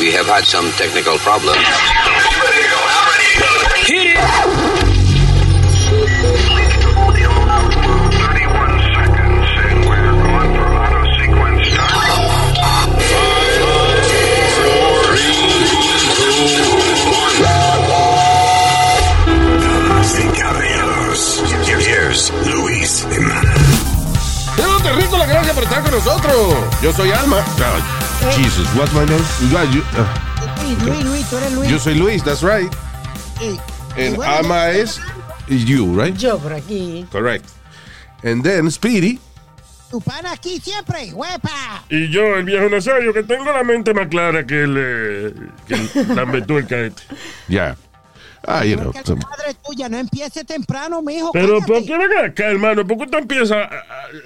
We have had some technical problems. Hit it! Damas y caballeros, here's Luis Jiménez. Pero terrícola, gracias por estar con nosotros. Yo soy Alma. Jesus, what's my name? Ah, you- ah, Luis, Luis, Luis, tú eres Luis. yo soy Luis, that's right. Y- And y bueno, Alma yo- is you, right? Yo por aquí. Correct. And then Speedy. Tu pana aquí siempre, huepa. Y yo, el viejo Nazario, que tengo la mente más clara que el, eh, que el lambetuerca este. Yeah. Ah, you know. La madre tuya no empiece temprano, mijo. Pero, cállate. ¿por qué ven acá, hermano? ¿Por qué usted empieza a,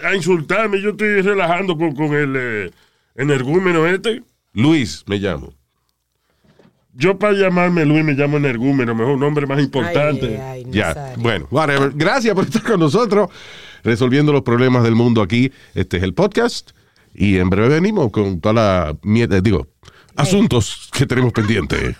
a- a insultarme? Yo estoy relajando con, con el eh, energúmeno este. Luis, me llamo. Yo para llamarme Luis me llamo energúmeno, mejor nombre más importante. Ay, ay, Ya, bueno, whatever. Gracias por estar con nosotros, resolviendo los problemas del mundo aquí. Este es el podcast. Y en breve venimos con toda la mierda, digo, asuntos que tenemos pendientes.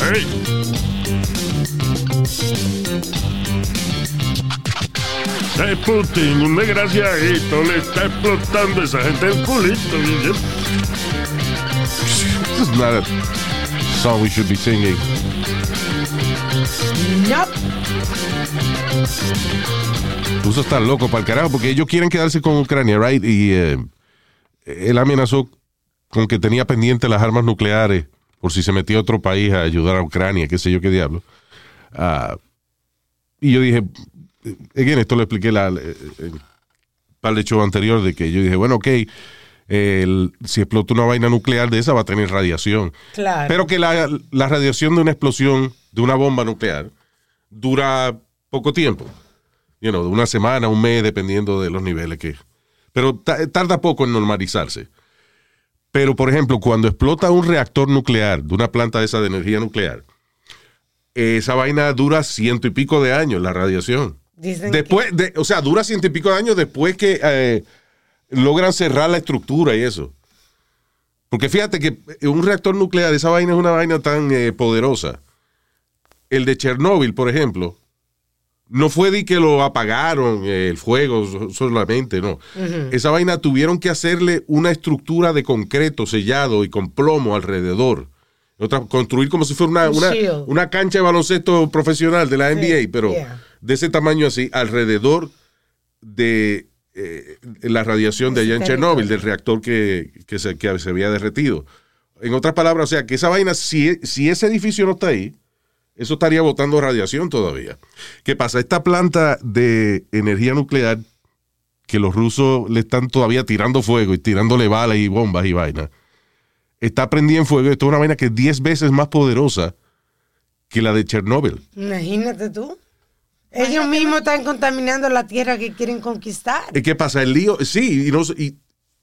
¡Hey! Hey, Putin, un desgraciadito le está explotando a esa gente el culito. This is not a song we should be singing. Nope. Ruso está loco para el carajo porque ellos quieren quedarse con Ucrania, right? Y eh, él amenazó con que tenía pendiente las armas nucleares por si se metía otro país a ayudar a Ucrania, qué sé yo qué diablo. Ah, y yo dije, again, esto lo expliqué la, eh, eh, para el show anterior de que yo dije, bueno, ok, el- si explota una vaina nuclear de esa va a tener radiación. Claro. Pero que la, la radiación de una explosión de una bomba nuclear dura poco tiempo. You know, una semana, un mes, dependiendo de los niveles que. Pero ta- tarda poco en normalizarse. Pero, por ejemplo, cuando explota un reactor nuclear de una planta esa de energía nuclear, esa vaina dura ciento y pico de años, la radiación. Dicen Después, de, o sea, dura ciento y pico de años después que eh, logran cerrar la estructura y eso. Porque fíjate que un reactor nuclear, esa vaina es una vaina tan eh, poderosa. El de Chernóbil, por ejemplo, no fue de que lo apagaron eh, el fuego so- solamente, no. Esa vaina tuvieron que hacerle una estructura de concreto sellado y con plomo alrededor. Otra, construir como si fuera una, Un una, cancha de baloncesto profesional de la NBA, pero yeah. de ese tamaño así, alrededor de eh, la radiación de allá en Chernóbil, del reactor que, que se, que se había derretido. En otras palabras, o sea, que esa vaina, si, si ese edificio no está ahí, eso estaría botando radiación todavía. ¿Qué pasa? Esta planta de energía nuclear que los rusos le están todavía tirando fuego y tirándole balas y bombas y vainas, está prendida en fuego. Esto es una vaina que es 10 veces más poderosa que la de Chernóbil. Imagínate tú. Ellos mismos están contaminando la tierra que quieren conquistar. ¿Y ¿Qué pasa? El lío, sí, y, y-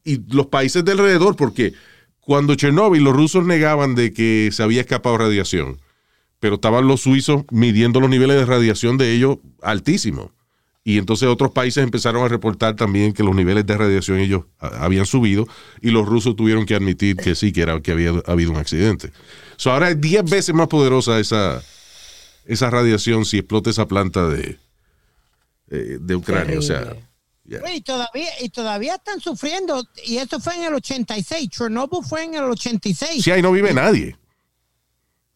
y los países de alrededor, porque cuando Chernóbil los rusos negaban de que se había escapado radiación, pero estaban los suizos midiendo los niveles de radiación de ellos altísimos. Y entonces otros países empezaron a reportar también que los niveles de radiación ellos habían subido y los rusos tuvieron que admitir que sí, que, era, que había habido un accidente. So, ahora es 10 veces más poderosa esa, esa radiación si explota esa planta de, eh, de Ucrania. O sea, yeah. Y todavía, y todavía están sufriendo. Y eso fue en el 86. Chernobyl fue en el 86. Sí, ahí no vive nadie.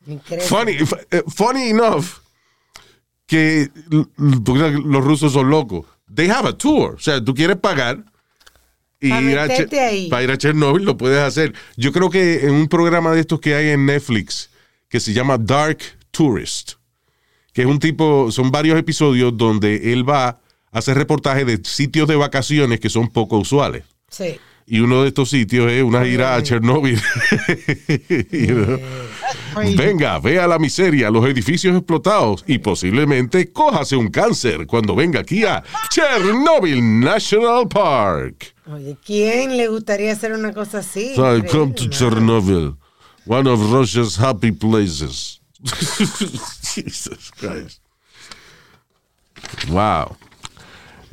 Increíble. Funny, f- eh, funny enough que los rusos son locos. They have a tour. O sea, tú quieres pagar y Pa' ir a, ahí. para ir a Chernobyl lo puedes hacer. Yo creo que en un programa de estos que hay en Netflix que se llama Dark Tourist, que es un tipo, son varios episodios donde él va a hacer reportajes de sitios de vacaciones que son poco usuales. Sí. Y uno de estos sitios es una gira a Chernobyl. You know. Venga, vea la miseria, los edificios explotados y posiblemente cójase un cáncer cuando venga aquí a Chernobyl National Park. Oye, ¿quién le gustaría hacer una cosa así? So I come to ¿no? Chernobyl, one of Russia's happy places. Jesus Christ. Wow.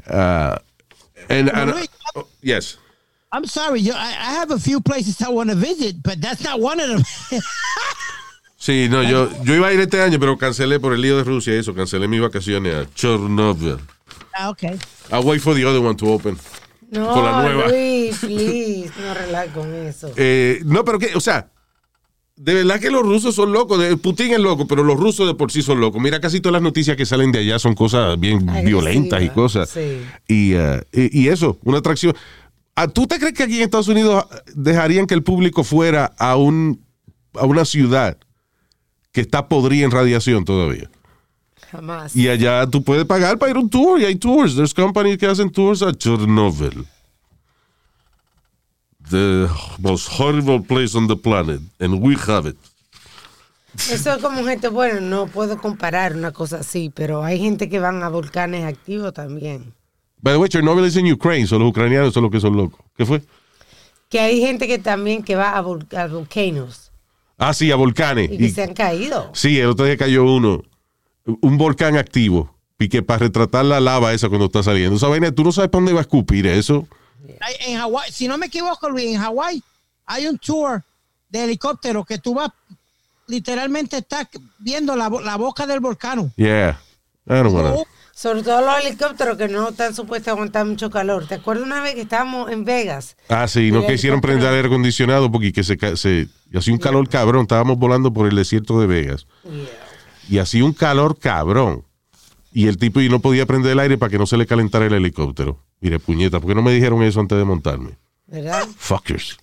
Uh, and, and- oh, yes. I'm sorry, yo, I, I have a few places I want to visit, but that's not one of them. Sí, no, yo, yo iba a ir este año, pero cancelé por el lío de Rusia eso, cancelé mis vacaciones a Chernobyl. ah, okay. I'll wait for the other one to open. No, Con la nueva. Luis, please, no relax con eso. Eh, no, pero que, o sea, de verdad que los rusos son locos. Putin es loco, pero los rusos de por sí son locos. Mira, casi todas las noticias que salen de allá son cosas bien Agresivas, violentas y cosas. sí. Y, eh, y, y eso, una atracción. ¿A ¿Tú te crees que aquí en Estados Unidos dejarían que el público fuera a, un, a una ciudad que está podrida en radiación todavía? Jamás. Y allá tú puedes pagar para ir a un tour y hay tours. There's companies que hacen tours a Chernobyl. The most horrible place on the planet. And we have it. Eso es como gente, bueno, no puedo comparar una cosa así, pero hay gente que van a volcanes activos también. By the way, Chernobyl es en Ukraine. Son los ucranianos son los que son locos. ¿Qué fue? Que hay gente que también que va a, vol- a volcanos Ah, sí, a volcanes. y que Y- se han caído. sí, el otro día cayó uno. Un volcán activo. Y que para retratar la lava esa cuando está saliendo. Esa vaina, tú no sabes para dónde va a escupir eso. En Hawái, si no me equivoco, Luis, en Hawái hay un tour de helicóptero que tú vas, literalmente estás viendo la, la boca del volcán. Yeah. I don't wanna- Sobre todo los helicópteros que no están supuestos a aguantar mucho calor. ¿Te acuerdas una vez que estábamos en Vegas? Ah, sí, no quisieron prender el aire acondicionado porque que se, se y hacía un calor cabrón. Estábamos volando por el desierto de Vegas y hacía un calor cabrón. Y el tipo y no podía prender el aire para que no se le calentara el helicóptero. Mire, puñeta, ¿por qué no me dijeron eso antes de montarme? ¿Verdad? Fuckers.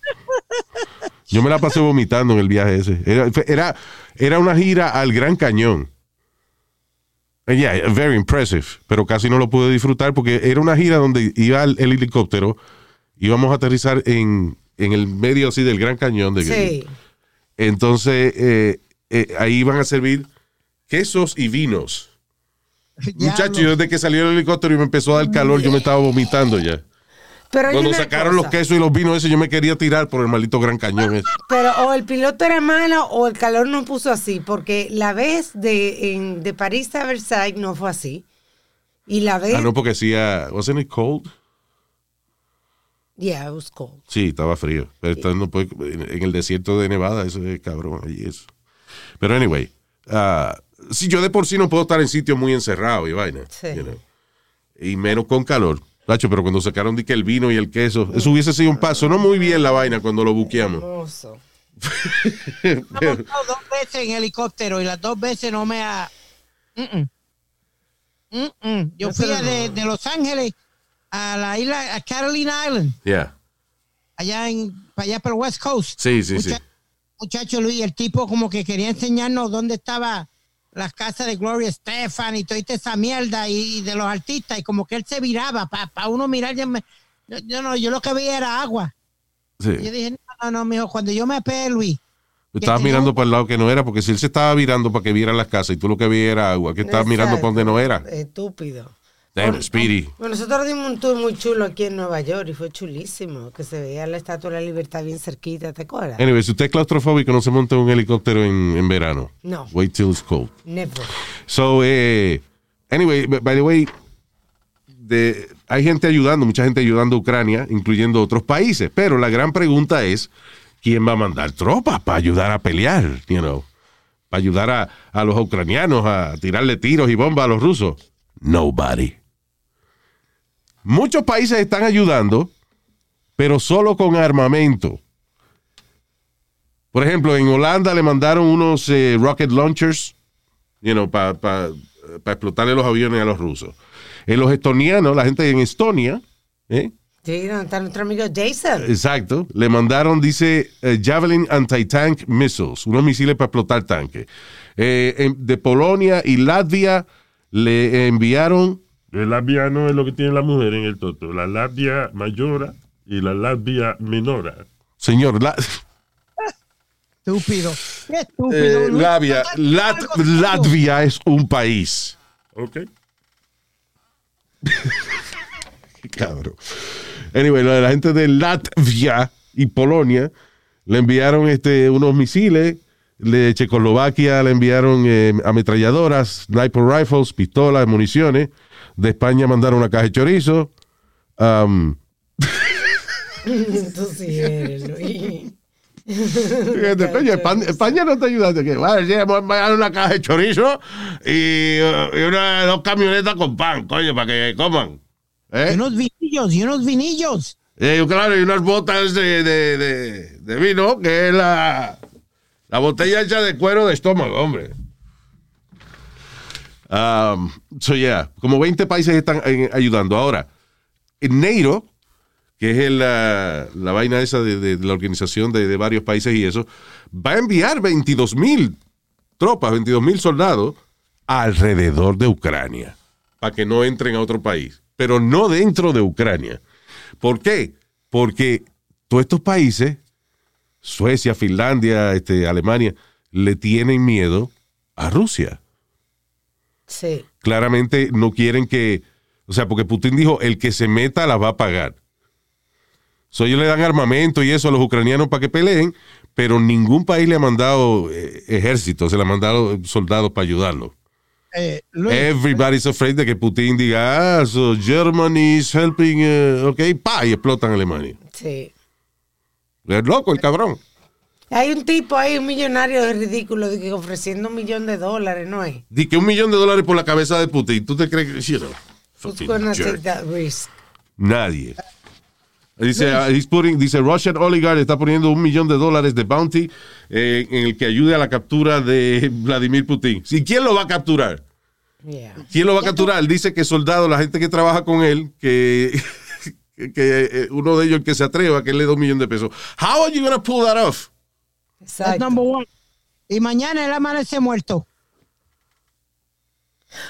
Yo me la pasé vomitando en el viaje ese. Era, era, era una gira al Gran Cañón. Eh, Yeah, very impressive. Pero casi no lo pude disfrutar porque era una gira donde iba el, el helicóptero, íbamos a aterrizar en, en el medio así del Gran Cañón. De, Sí. Entonces, eh, eh, ahí iban a servir quesos y vinos. Muchachos, yo desde que salió el helicóptero y me empezó a dar calor, yo me estaba vomitando ya. Pero Cuando sacaron los quesos y los vinos ese, yo me quería tirar por el maldito Gran Cañón. ese. Pero o el piloto era malo o el calor no puso así, porque la vez de, en- de París a Versailles no fue así. Y la vez... Ah, no, porque hacía. ¿Wasn't it cold? Yeah, it was cold. Sí, estaba frío. Pero esto no puede- en el desierto de Nevada, eso es cabrón. Allí eso. Pero anyway, ah, si yo de por sí no puedo estar en sitios muy encerrados y vaina. Sí. you know, y menos con calor. Tacho, pero cuando sacaron de que el vino y el queso, eso hubiese sido un paso. No muy bien la vaina cuando lo buqueamos. Montado dos veces en helicóptero y las dos veces no me ha. Yo fui de, de Los Ángeles a la isla, a Carolina Island, Yeah. allá en, para allá por el West Coast. Sí, sí, sí. Mucha- Muchacho Luis, el tipo como que quería enseñarnos dónde estaba las casas de Gloria Estefan y toda esa mierda y, y de los artistas y como que él se viraba para uno mirar. Yo, me- yo, yo no, yo lo que veía era agua. sí. Y yo dije, no, no, no, mijo, cuando yo me apeé, Luis, Estabas tenía mirando para el lado que no era, porque si él se estaba virando para que viera las casas y tú lo que veías era agua, que estabas mirando para donde no era. Estúpido. Damn, Speedy. Bueno, nosotros dimos un tour muy chulo aquí en Nueva York y fue chulísimo, que se veía la Estatua de la Libertad bien cerquita, ¿te acuerdas? Anyway, si usted es claustrofóbico, no se monte un helicóptero en, en verano. No. Wait till it's cold. Never. So, eh, anyway, by the way, de- hay gente ayudando, mucha gente ayudando a Ucrania, incluyendo otros países. Pero la gran pregunta es, ¿quién va a mandar tropas para ayudar a pelear? You know, para ayudar a, a los ucranianos a tirarle tiros y bombas a los rusos. Nobody. Muchos países están ayudando, pero solo con armamento. Por ejemplo, en Holanda le mandaron unos eh, rocket launchers you know, para explotarle los aviones a los rusos. En los estonianos, la gente en Estonia, ¿eh? Sí, donde está nuestro amigo Jason. exacto, le mandaron, dice, eh, Javelin Anti-Tank Missiles, unos misiles para explotar tanques. Eh, de Polonia y Latvia le enviaron, El labia no es lo que tiene la mujer en el toto. La labia mayora y la Latvia Minora. Señor, la, Estúpido. Qué eh, estúpido. Luis. Latvia, Lat-. Latvia es un país. ¿Ok? Cabrón. Anyway, la, la gente de Latvia y Polonia le enviaron este, unos misiles. De Checoslovaquia le enviaron eh, ametralladoras, sniper rifles, pistolas, municiones. De España mandaron una caja de chorizo. Um, Tú sí eres, Luis. coño, España, España no te ayudaste. Que, vale, sí, hemos mandado una caja de chorizo y, y una, dos camionetas con pan, coño, para que coman. ¿Eh? Y unos vinillos, y unos vinillos. Eh, claro, y unas botas de, de, de- de vino, que es la, la botella hecha de cuero de estómago, hombre. Um, so, yeah, como 20 países están ayudando. Ahora, en NATO, que es la, la vaina esa de, de la organización de, de varios países y eso, va a enviar 22 mil tropas, 22 mil soldados alrededor de Ucrania, para que no entren a otro país, pero no dentro de Ucrania. ¿Por qué? Porque todos estos países, Suecia, Finlandia, este, Alemania, le tienen miedo a Rusia. Sí. Claramente no quieren que, o sea, porque Putin dijo, el que se meta la va a pagar. So, ellos le dan armamento y eso a los ucranianos para que peleen, pero ningún país le ha mandado eh, ejército, se le ha mandado soldados para ayudarlo. Eh, Luis, Everybody's afraid de que Putin diga, ah, so Germany is helping, eh, ok, pa, y explotan Alemania. Sí. Es loco el cabrón. Hay un tipo ahí, un millonario de ridículo, de que ofreciendo un millón de dólares, ¿no es? Di que un millón de dólares por la cabeza de Putin. ¿Tú te crees que you know, Who's fucking gonna jerk. take that risk? Nadie. Dice, uh, he's putting- dice, Russian oligarch está poniendo un millón de dólares de bounty eh, en el que ayude a la captura de Vladimir Putin. ¿Y quién lo va a capturar? Yeah. ¿Quién lo va a capturar? Él dice que soldados, la gente que trabaja con él, que, que eh, uno de ellos el que se atreva, que le da un millón de pesos. How are you going to pull that off? That's Exacto. number one. Y mañana él amanece muerto.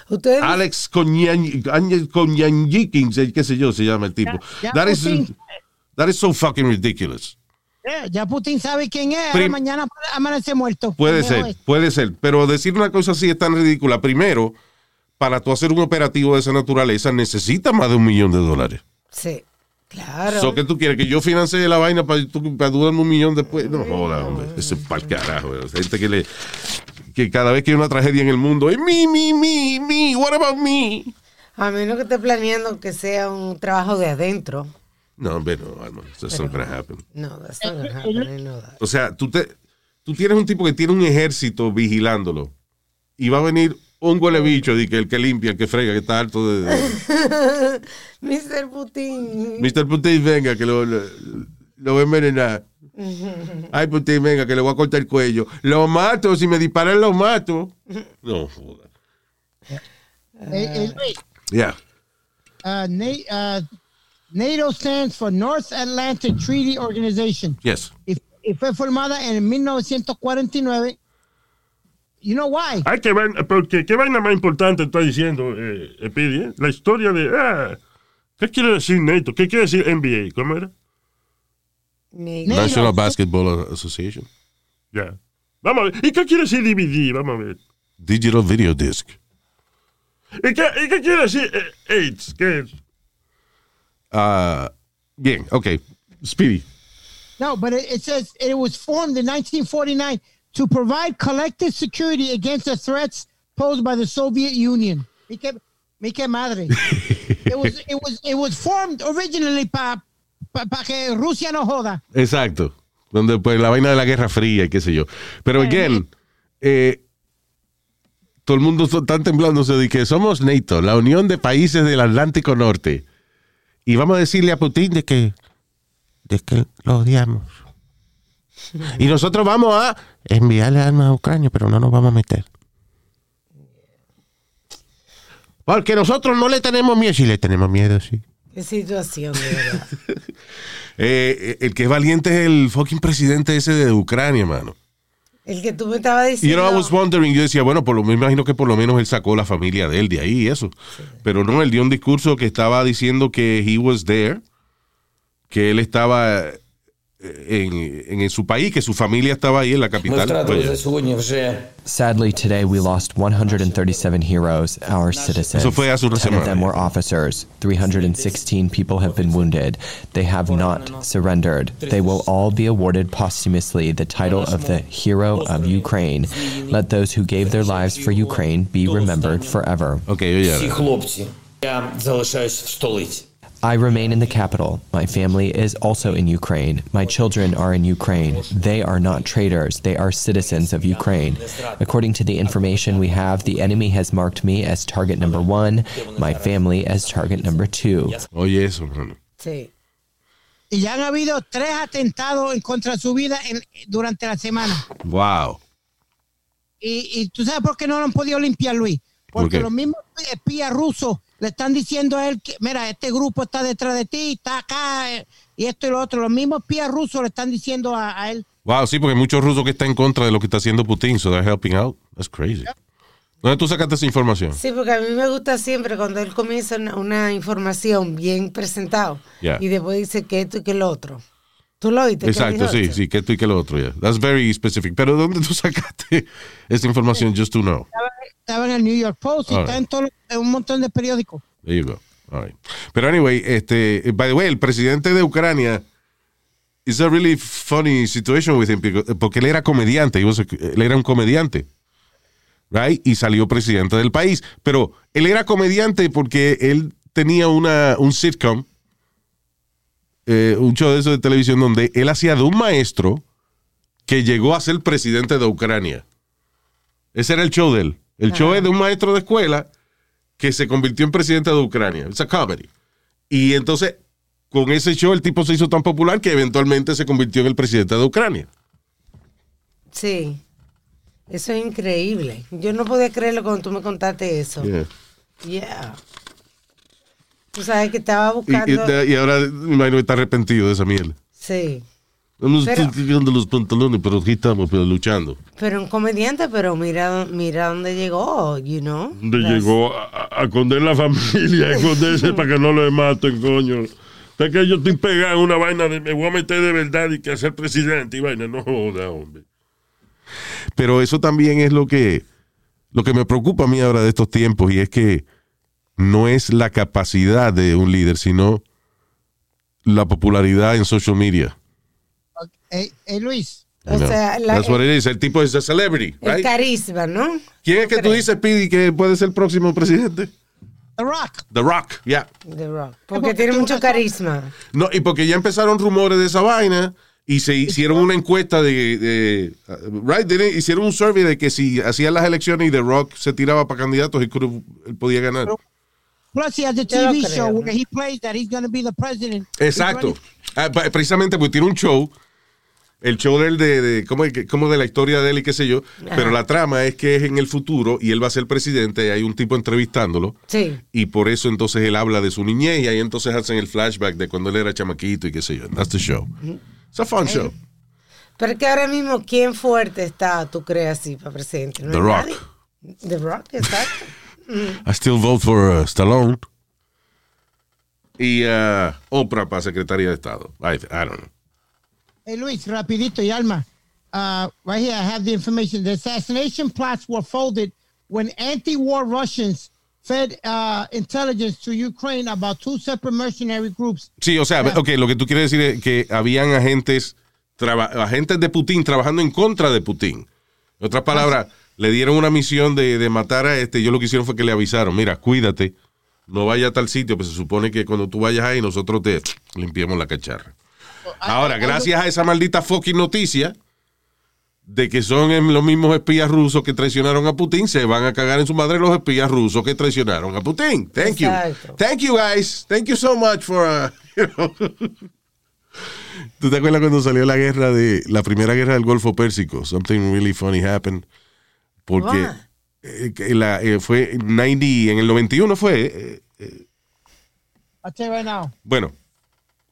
Ustedes Alex Konyanjikins, qué sé yo, se llama el tipo. Ya- ya that, is, that is so fucking ridiculous. Ya Putin sabe quién es. Prim- ahora mañana amanece muerto. Puede ser, es. puede ser. Pero decir una cosa así es tan ridícula. Primero, para tú hacer un operativo de esa naturaleza, necesitas más de un millón de dólares. Sí. Claro. So, que tú quieres? ¿Que yo financie la vaina para, para darme un millón después? No joda, hombre. Ese es para el carajo. Gente que le. Que cada vez que hay una tragedia en el mundo, es mi, mi, mi, mi, what about me? A menos que esté planeando que sea un trabajo de adentro. No, hombre, no, Alma. That's not gonna happen. No, that's not gonna happen. I know that. O sea, tú, te, tú tienes un tipo que tiene un ejército vigilándolo. Y va a venir un huele bicho, de que el que limpia, el que frega, que está harto de. de- Mr. Putin. Mr. Putin, venga, que lo, lo, lo voy a envenenar. Ay, Putin, venga, que le voy a cortar el cuello. Lo mato, si me disparan, lo mato. No, joda. Eh, eh, Yeah. uh, uh, NATO stands for North Atlantic Treaty Organization. Yes. Y, y fue formada en 1949. You know why? Ay, qué vaina, porque, ¿qué vaina más importante está diciendo, eh, Epidi, eh? La historia de... ah, ¿Qué quiere decir NATO? ¿Qué quiere decir NBA? ¿Cómo era? Ni- NATO. National Basketball Association. Ya. Vamos a ver. ¿Y qué quiere decir DVD? Vamos a ver. Digital Video Disc. ¿Y qué, y qué quiere decir eh, AIDS? ¿Qué es? Ah, bien, ok. Speedy. No, but it, it says it was formed in 1949 to provide collective security against the threats posed by the Soviet Union. Me que, me que madre. it was it was it was formed originally para pa, pa que Rusia no joda. Exacto. Donde pues la vaina de la Guerra Fría y qué sé yo. Pero again, eh, todo el mundo está temblándose de que somos NATO, la Unión de Países del Atlántico Norte. Y vamos a decirle a Putin de que, de que lo odiamos. Y nosotros vamos a enviarle armas a Ucrania, pero no nos vamos a meter. Porque nosotros no le tenemos miedo. Sí le tenemos miedo, sí. Qué situación, de verdad. Eh, el que es valiente es el fucking presidente ese de Ucrania, mano. El que tú me estabas You diciendo. know, I was wondering, yo decía, bueno, por lo me imagino que por lo menos él sacó la familia de él de ahí y eso. Pero no, él dio un discurso que estaba diciendo que he was there que él estaba eh, en, en su país, que su familia estaba ahí en la capital. Sadly, today we lost 137 heroes, our citizens. Eso fue hace una Ten of them were officers. 316 people have been wounded. They have not surrendered. They will all be awarded posthumously the title of the Hero of Ukraine. Let those who gave their lives for Ukraine be remembered forever. Okay, yeah. I remain in the capital. My family is also in Ukraine. My children are in Ukraine. They are not traitors. They are citizens of Ukraine. According to the information we have, the enemy has marked me as target number one, my family as target number two. Oye, eso, hermano. Sí. Y ya han habido tres atentados en contra su vida en, durante la semana. Wow. Y, y tú sabes por qué no lo han podido limpiar, Luis. Porque okay. los mismos espías rusos le están diciendo a él que, mira, este grupo está detrás de ti, está acá, eh, y esto y lo otro. Los mismos espías rusos le están diciendo a, a él. Wow, sí, porque hay muchos rusos que están en contra de lo que está haciendo Putin, so they're helping out. That's crazy. ¿Dónde tú sacaste esa información? Sí, porque a mí me gusta siempre cuando él comienza una, una información bien presentado Yeah. y después dice que esto y que lo otro. ¿Tú lo oíste? Exacto, sí, esto? sí, que esto y que lo otro, yeah. That's very specific. Pero ¿dónde tú sacaste esa información just to know? Estaba, estaba en el New York Post y All está right. en, todo, en un montón de periódicos. There you go. All right. Pero anyway, este, by the way, el presidente de Ucrania is a really funny situation with him because- porque él era comediante, he was a- él era un comediante, right? Y salió presidente del país. Pero él era comediante porque él tenía una, un sitcom, eh, un show de eso de televisión donde él hacía de un maestro que llegó a ser presidente de Ucrania. Ese era el show de él. El show es de un maestro de escuela que se convirtió en presidente de Ucrania. Es a comedy. Y entonces, con ese show, el tipo se hizo tan popular que eventualmente se convirtió en el presidente de Ucrania. Sí. Eso es increíble. Yo no podía creerlo cuando tú me contaste eso. Yeah. Yeah. Tú sabes que estaba buscando. y- y ahora me imagino que está arrepentido de esa mierda. Sí. No Pero- estoy tirando los pantalones, pero aquí estamos pero luchando. Pero un comediante, pero mira, mira dónde llegó, you know. Donde That's- llegó a, a- esconder la familia, a esconderse para que no lo maten, coño. Es que yo estoy pegado en una vaina de me voy a meter de verdad y que ser presidente y vaina. No joda, hombre. Pero eso también es lo que, lo que me preocupa a mí ahora de estos tiempos y es que no es la capacidad de un líder, sino la popularidad en social media. Eh, eh, Luis, O sea, la- That's what it is. El tipo es a celebrity, el right? carisma, ¿no? ¿Quién es que tú dices, Pidi, que puede ser el próximo presidente? The Rock. The Rock, yeah. The Rock. Porque tiene mucho carisma. No, y porque ya empezaron rumores de esa vaina y se hicieron una encuesta de, de uh, right, Didn't- hicieron un survey de que si hacían las elecciones y The Rock se tiraba para candidatos, él podía ganar. Plus, he has a TV show where he plays that he's going to be the president. Exacto. Ah, precisamente porque tiene un show, el show de, de como, como de la historia de él y qué sé yo, pero la trama es que es en el futuro y él va a ser presidente y hay un tipo entrevistándolo. Sí. Y por eso entonces él habla de su niñez y ahí entonces hacen el flashback de cuando él era chamaquito y qué sé yo. That's the show. It's a fun show. Pero es que ahora mismo, ¿quién fuerte está, tú crees, así, para presidente? ¿No The Rock. nadie? The Rock, exacto. I still vote for uh, Stallone. Y uh, Oprah para secretaria de Estado. I, I don't know. Hey, Luis, rapidito y Alma. Uh, right here, I have the information. The assassination plots were folded when anti-war Russians fed uh, intelligence to Ukraine about two separate mercenary groups. Sí, o sea, ok, lo que tú quieres decir es que habían agentes, agentes de Putin trabajando en contra de Putin. En otras palabras, le dieron una misión de, de matar a este. Yo lo que hicieron fue que le avisaron: mira, cuídate, no vaya a tal sitio, pues se supone que cuando tú vayas ahí, nosotros te limpiamos la cacharra. Ahora, gracias a esa maldita fucking noticia de que son los mismos espías rusos que traicionaron a Putin, se van a cagar en su madre los espías rusos que traicionaron a Putin. Thank you. Thank you, guys. Thank you so much for. uh, you know. ¿Tú te acuerdas cuando salió la guerra de la primera guerra del Golfo Pérsico? Something really funny happened. Porque What? eh, la, eh, fue 90, en el 91 fue. eh, now. bueno,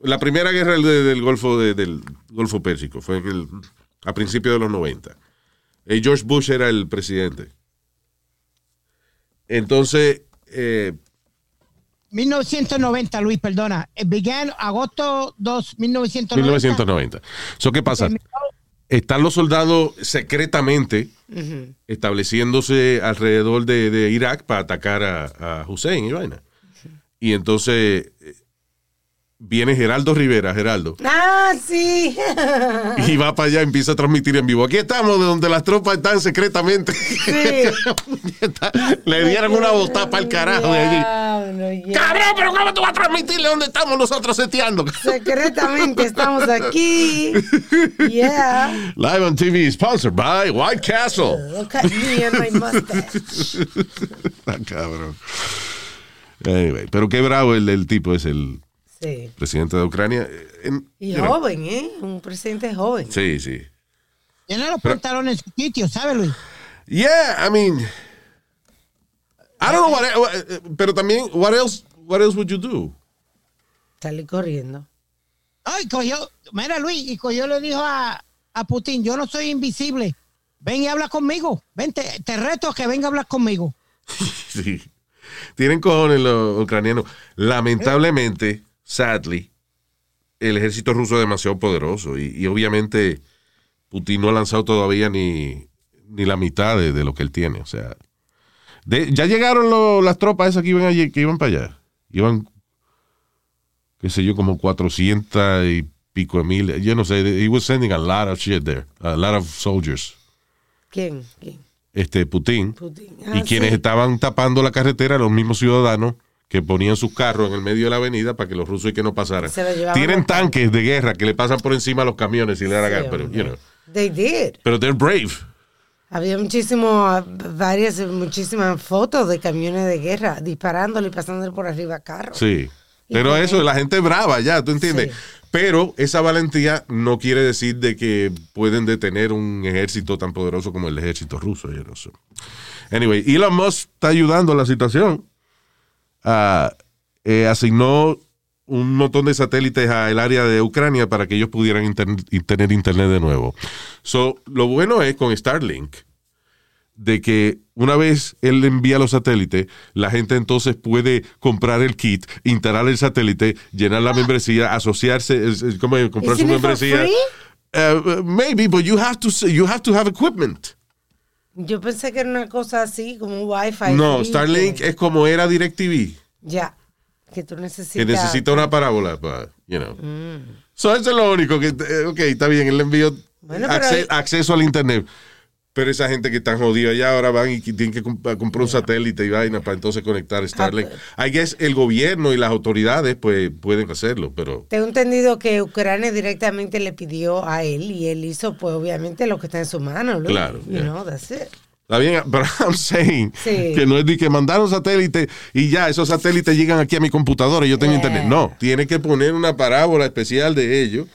la primera guerra del, del Golfo de- del Golfo Pérsico fue en el- a principios de los 90. Eh, George Bush era el presidente. Entonces, eh, 1990, Luis, perdona. It began agosto 2, 1990. 1990. So, ¿Qué pasa? Están los soldados secretamente estableciéndose alrededor de, de Irak para atacar a, a Hussein y vaina. Y entonces eh, viene Geraldo Rivera, Geraldo, Ah, sí. y va para allá y empieza a transmitir en vivo. Aquí estamos de donde las tropas están secretamente. Le dieron una botada para el carajo de allí. Cabrón, pero ¿cómo tú vas a transmitirle dónde estamos nosotros seteando? Secretamente estamos aquí. Yeah. Live on TV, sponsored by White Castle. Look at me and my mustache. Ah, cabrón. Anyway, pero qué bravo el, el tipo es el Sí. presidente de Ucrania. Eh, en- Y know, joven, ¿eh? Un presidente joven. Sí, sí. Tiene los pantalones en su sitio, ¿sabes, Luis? Yeah, I mean, I don't know what, what- pero también, what else, what else would you do? Salí corriendo. Ay, cogió, mira, Luis, y cogió le dijo a, a Putin, yo no soy invisible. Ven y habla conmigo. Ven, te, te reto a que venga a hablar conmigo. Sí. Tienen cojones los ucranianos. Lamentablemente, sadly, el ejército ruso es demasiado poderoso y, y obviamente Putin no ha lanzado todavía ni, ni la mitad de, de lo que él tiene. O sea, de- ya llegaron lo- las tropas esas que iban allí, que iban para allá. Iban, qué sé yo, como 400 y pico de mil. Yo no sé, he was sending a lot of shit there, a lot of soldiers. ¿Quién? ¿Quién? Este Putin Putin. y Ah, quienes estaban tapando la carretera, los mismos ciudadanos que ponían sus carros en el medio de la avenida para que los rusos y que no pasaran. Tienen tanques de guerra que le pasan por encima a los camiones y le la Sí, pero, you know, They did. pero they're brave. Había muchísimo, varias, muchísimas fotos de camiones de guerra disparándole y pasándole por arriba a carros. Sí. Y Pero eso, la gente es brava ya, ¿tú entiendes? Sí. Pero esa valentía no quiere decir de que pueden detener un ejército tan poderoso como el ejército ruso. yo no sé. Anyway, Elon Musk está ayudando a la situación. Ah, eh, asignó un montón de satélites al área de Ucrania para que ellos pudieran inter- tener internet de nuevo. So, lo bueno es con Starlink de que una vez él envía los satélites, la gente entonces puede comprar el kit, instalar el satélite, llenar la membresía, asociarse, es, es comprar su membresía. Uh, maybe, but you have to you have to have equipment. Yo pensé que era una cosa así, como un wifi. No, Starlink que- es como era DirecTV, Ya, que tú necesitas... que necesita una parábola para, you know. Mm. So eso es lo único que, eh, ok, está bien, él le envió Bueno, acce- acceso al internet. Pero esa gente que está jodida ya ahora van y tienen que comp- comprar un satélite y vaina para entonces conectar Starlink. Ah, I guess el gobierno y las autoridades pues pueden hacerlo, pero Tengo entendido que Ucrania directamente le pidió a él y él hizo, pues, obviamente, lo que está en su mano. Luis. Claro, You yeah. know, that's it. está bien, pero I'm saying Sí. que no es de que mandaron satélite y ya esos satélites llegan aquí a mi computadora y yo tengo Yeah. internet. No, tiene que poner una parábola especial de ellos.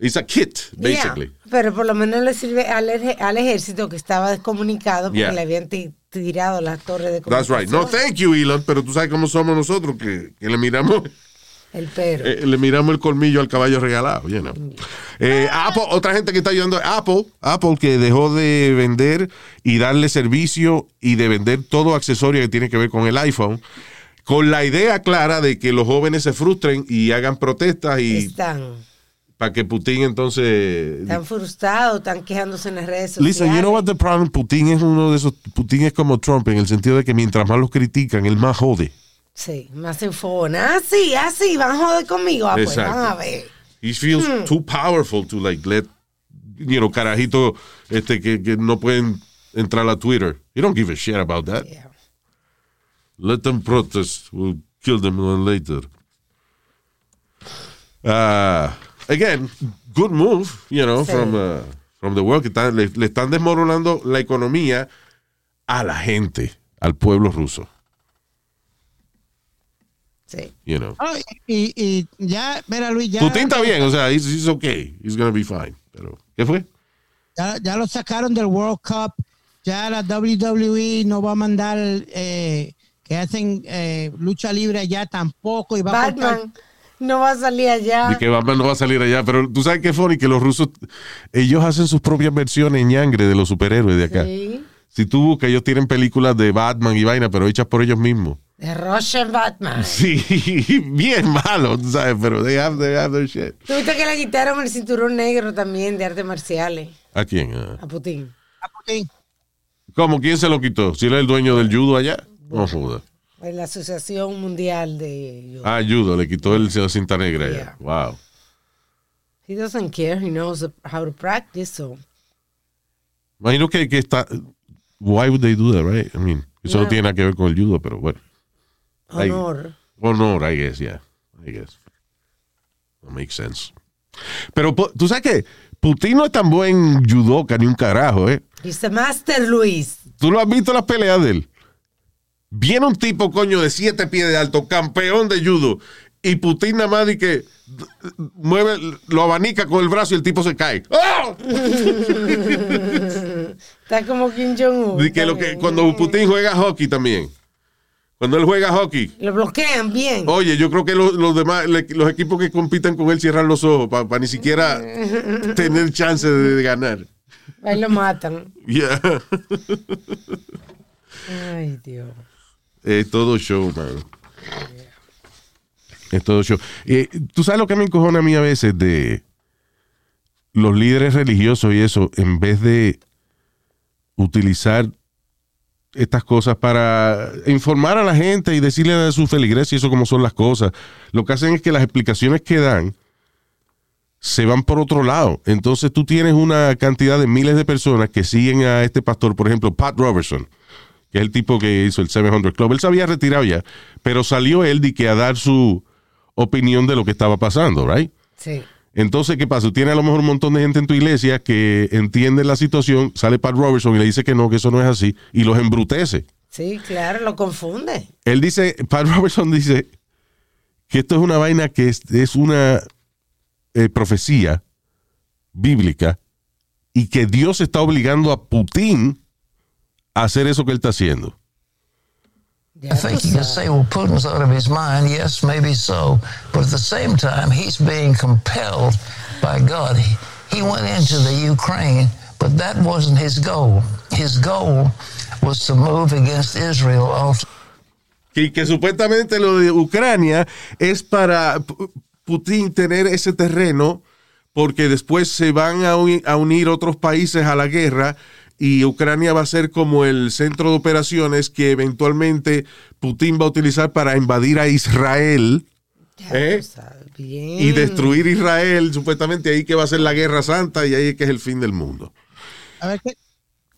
It's a kit, basically. Yeah, Pero por lo menos le sirve al, al ejército que estaba descomunicado porque Yeah. le habían ti- tirado las torres de That's right. No, thank you, Elon, pero tú sabes cómo somos nosotros, que, que le miramos El pero. Eh, le miramos el colmillo al caballo regalado, you know. Eh, Apple, otra gente que está ayudando, Apple, Apple que dejó de vender y darle servicio y de vender todo accesorio que tiene que ver con el iPhone, con la idea clara de que los jóvenes se frustren y hagan protestas y están, para que Putin entonces... están frustrados, están quejándose en las redes sociales. Listen, you know what the problem? Putin es uno de esos, Putin es como Trump en el sentido de que mientras más los critican, él más jode. Sí, más enfona. Ah, sí, ah, sí, van a joder conmigo. Ah, pues Exacto. van a ver. He feels too powerful to like let, you know, carajitos este, que, que no pueden entrar a Twitter. You don't give a shit about that. Yeah. Let them protest. We'll kill them later. Uh, again, good move, you know, Sí. from, uh, from the world. Que están- le, le están desmoronando la economía a la gente, al pueblo ruso, Sí. you know. Ay, y, y ya, mira, Luis, ya, Putin está bien, o sea, he's, he's okay. He's gonna be fine. Pero, ¿qué fue? ya, ya lo sacaron del World Cup. Ya la WWE no va a mandar eh, que hacen eh, lucha libre allá tampoco. Y va a cortar- no va a salir allá. Y que Batman no va a salir allá. Pero tú sabes qué funny que los rusos, ellos hacen sus propias versiones ñangre de los superhéroes de acá. Sí. Si tú buscas, ellos tienen películas de Batman y vaina, pero hechas por ellos mismos. De Russian Batman. Sí, bien malo, tú ¿sabes? Pero they have, they have their shit. ¿Tuviste que le quitaron el cinturón negro también de artes marciales ¿A quién? Ah. a Putin? A Putin. ¿Cómo? ¿Quién se lo quitó? ¿Si él es el dueño del judo allá? No joda. En la Asociación Mundial de... Ah, judo, le quitó el cinta negra. Yeah. Wow. He doesn't care. He knows how to practice, so... Imagino que, que está. Why would they do that, right? I mean, eso no tiene nada que ver con el judo, pero bueno. Honor. Honor, I guess, yeah. I guess. That makes sense. Pero tú sabes que Putin no es tan buen judoka ni un carajo, ¿eh? He's the master, Luis. ¿Tú no has visto las peleas de él? Viene un tipo, coño, de siete pies de alto, campeón de judo, y Putin nada más di que mueve, lo abanica con el brazo y el tipo se cae. ¡Ah! Está como Kim Jong-un. Que lo que, cuando Putin juega hockey también. Cuando él juega hockey, Lo bloquean bien. Oye, yo creo que los, los demás, los equipos que compiten con él cierran los ojos para ni siquiera tener chance de, de ganar. Ahí lo matan. Yeah. Ay, Dios. Es todo show, man. Es todo show. Tú sabes lo que me encojona a mí a veces de los líderes religiosos y eso, en vez de utilizar estas cosas para informar a la gente y decirle a su feligres y eso como son las cosas, lo que hacen es que las explicaciones que dan se van por otro lado. Entonces tú tienes una cantidad de miles de personas que siguen a este pastor, por ejemplo, Pat Robertson, que es el tipo que hizo el 700 Club. Él se había retirado ya, pero salió él de que a dar su opinión de lo que estaba pasando, right? Sí. Entonces, ¿qué pasa? Tú tienes a lo mejor un montón de gente en tu iglesia que entiende la situación, sale Pat Robertson y le dice que no, que eso no es así, y los embrutece. Sí, claro, lo confunde. Él dice, Pat Robertson dice que esto es una vaina que es, es una eh, profecía bíblica y que Dios está obligando a Putin a hacer eso que él está haciendo. I think you sabes. say, well, Putin's out of his mind. Yes, maybe so. But at the same time, he's being compelled by God. He, he went into the Ukraine, but that wasn't his goal. His goal was to move against Israel also. Que, que supuestamente lo de Ucrania es para Putin tener ese terreno porque después se van a, uni- a unir otros países a la guerra y Ucrania va a ser como el centro de operaciones que eventualmente Putin va a utilizar para invadir a Israel ¿Eh? Bien. y destruir Israel, supuestamente ahí que va a ser la guerra santa y ahí es que es el fin del mundo. A ver, ¿qué?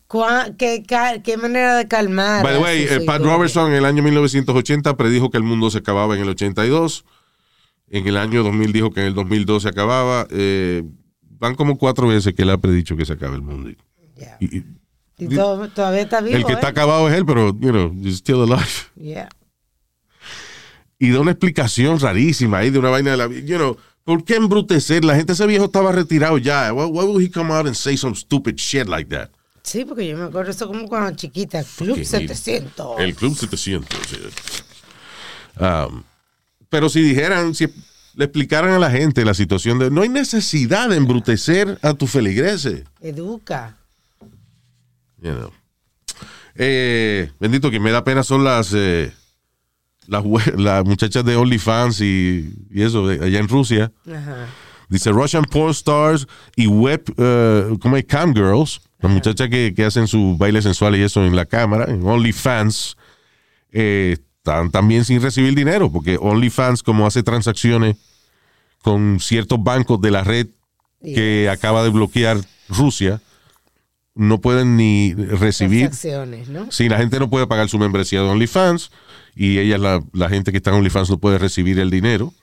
Cuá- ¿Qué, ca- qué manera de calmar. By the way, eh, Pat. Robertson en el año 1980 predijo que el mundo se acababa en el 82. En el año 2000 dijo que en el 2002 se acababa. Eh, van como cuatro veces que él ha predicho que se acaba el mundo. Y- y Y to- todavía está vivo. el que está ¿eh? acabado es él, pero, you know, he's still alive. Yeah. Y da una explicación rarísima ahí de una vaina de la vida. You know, ¿por qué embrutecer? La gente, ese viejo estaba retirado ya. Why, why would he come out and say some stupid shit like that? Sí, porque yo me acuerdo eso como cuando chiquita. Club Fucking 700. El Club 700. sí. Um, pero si dijeran, si le explicaran a la gente la situación de. No hay necesidad de embrutecer a tus feligreses. Educa. You know. Eh, bendito que me da pena son las. eh, las, muchachas de OnlyFans y, y eso, allá en Rusia. Dice Russian porn stars y web, eh, ¿cómo es? Cam girls, las muchachas que, que hacen su baile sensual y eso en la cámara, en OnlyFans, eh, están también sin recibir dinero, porque OnlyFans, como hace transacciones con ciertos bancos de la red que acaba de bloquear Rusia, no pueden ni recibir. ¿no? Sí, la gente no puede pagar su membresía de OnlyFans y ella, la, la gente que está en OnlyFans, no puede recibir el dinero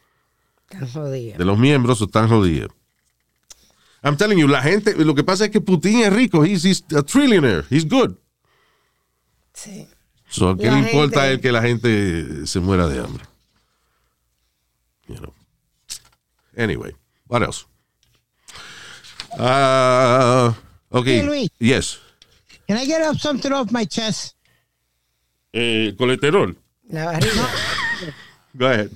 Tan jodida. de los miembros están jodidos. I'm telling you, la gente, lo que pasa es que Putin es rico, he's, he's a trillionaire, he's good. Sí. So, ¿Qué La le importa a él que la gente se muera de hambre? You know. Anyway, what else? Uh, okay. Hey, Luis. Yes. Can I get up something off my chest? Eh, colesterol. La barriga. Go ahead.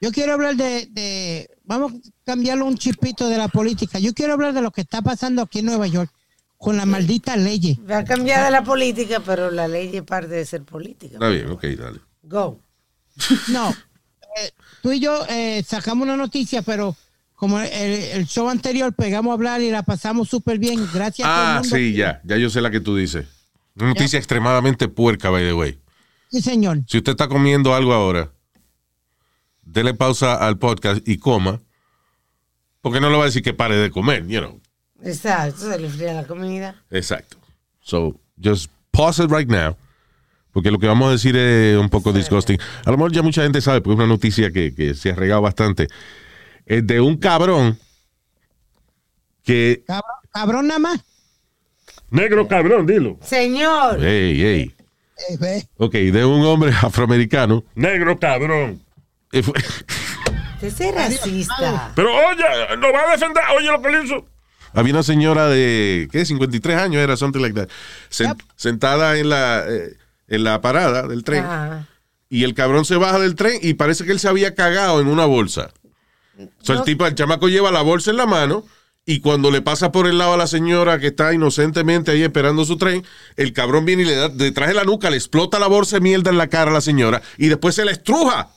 Yo quiero hablar de, de- vamos a cambiarlo un chispito de la política. Yo quiero hablar de lo que está pasando aquí en Nueva York con la maldita ley. Va a cambiar de la política, pero la ley es parte de ser política. Está bien, ok, dale. Go. No, eh, tú y yo eh, sacamos una noticia, pero como el, el show anterior pegamos a hablar y la pasamos súper bien, gracias a todo el Ah, mundo. sí, ya. Ya yo sé la que tú dices. Una noticia extremadamente puerca, by the way. Sí, señor. Si usted está comiendo algo ahora, dele pausa al podcast y coma. Porque no le va a decir que pare de comer, you know. Exacto, se le fría la comida. Exacto. So, just pause it right now. Porque lo que vamos a decir es un poco disgusting. A lo mejor ya mucha gente sabe, porque es una noticia que, que se ha regado bastante. Es de un cabrón que. Cabrón, cabrón nada más. Negro cabrón, dilo. Señor. Hey, hey. Eh, ve. Ok, de un hombre afroamericano. Negro cabrón. Eh, Usted es racista. Pero oye, lo va a defender. Oye lo que le hizo. Había una señora de, ¿qué? 53 años era, something like that. sen- Sentada en la, eh, en la parada del tren. Y el cabrón se baja del tren y parece que él se había cagado en una bolsa. O sea, el tipo, el chamaco lleva la bolsa en la mano y cuando le pasa por el lado a la señora que está inocentemente ahí esperando su tren, el cabrón viene y le da detrás de la nuca, le explota la bolsa de mierda en la cara a la señora y después se la estruja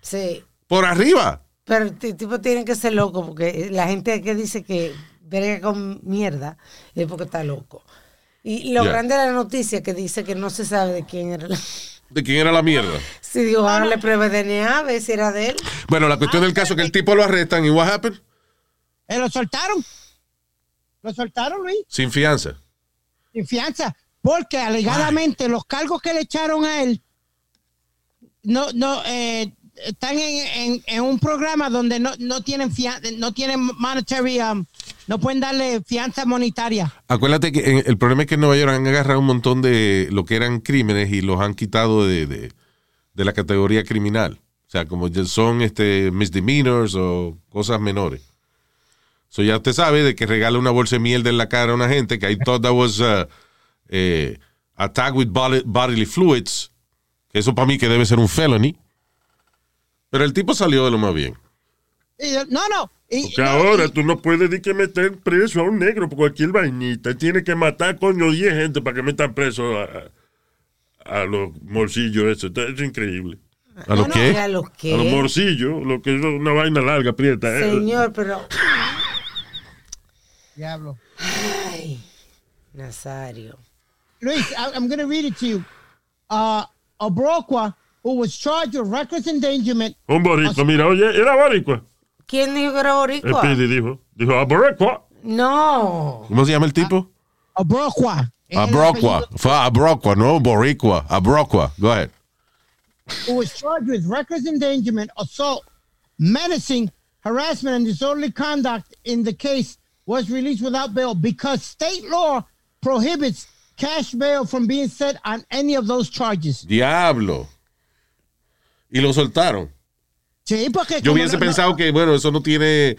Sí. por arriba. Pero el ti- tipo tiene que ser loco porque la gente que dice que verga con mierda es porque está loco. Y lo grande de la noticia es que dice que no se sabe de quién era la... ¿De quién era la mierda? Si digo, ahora le pruebe DNA, a ver si era de él. Bueno, la cuestión del caso es que el tipo lo arrestan y what happened? Eh, lo soltaron. Lo soltaron, Luis, Sin fianza. sin fianza. Porque alegadamente los cargos que le echaron a él no, no, eh, están en, en- un programa donde no, no tienen fianza, no tienen monetary, um, no pueden darle fianza monetaria. Acuérdate que en- el problema es que en Nueva York han agarrado un montón de lo que eran crímenes y los han quitado de, de- de la categoría criminal. O sea, como son este misdemeanors o cosas menores. So ya usted sabe de que regala una bolsa de mierda en la cara a una gente que I thought that was uh, eh, attack with bodily fluids. Eso para mí que debe ser un felony. Pero el tipo salió de lo más bien. Y no, no. y- Porque no, ahora y- tú no puedes ni que meter preso a un negro por cualquier vainita. Tiene que matar, coño, 10 gente para que metan preso a, los morcillos. Eso es increíble. ¿A lo No, no, qué? A los que... morcillos, lo que es una vaina larga, prieta. ¿eh? Señor, pero... Diablo. Ay, Nazario. Luis, I, I'm going to read it to you. Uh, Obrokwa, who was charged with reckless endangerment, Un boricua, mira, oye, era boricua. ¿Quién dijo que era El boricua? Pidi dijo. Dijo, a boricua. No. ¿Cómo se llama el tipo? Obrokwa, el Abrocua. apellido, Fue Abrocua, no Boricua. Abrocua. Go ahead. who was charged with reckless endangerment, assault, menacing, harassment, and disorderly conduct in the case, was released without bail because state law prohibits cash bail from being set on any of those charges. Diablo. Y lo soltaron. Sí, porque Yo hubiese no- no- pensado que, bueno, eso no tiene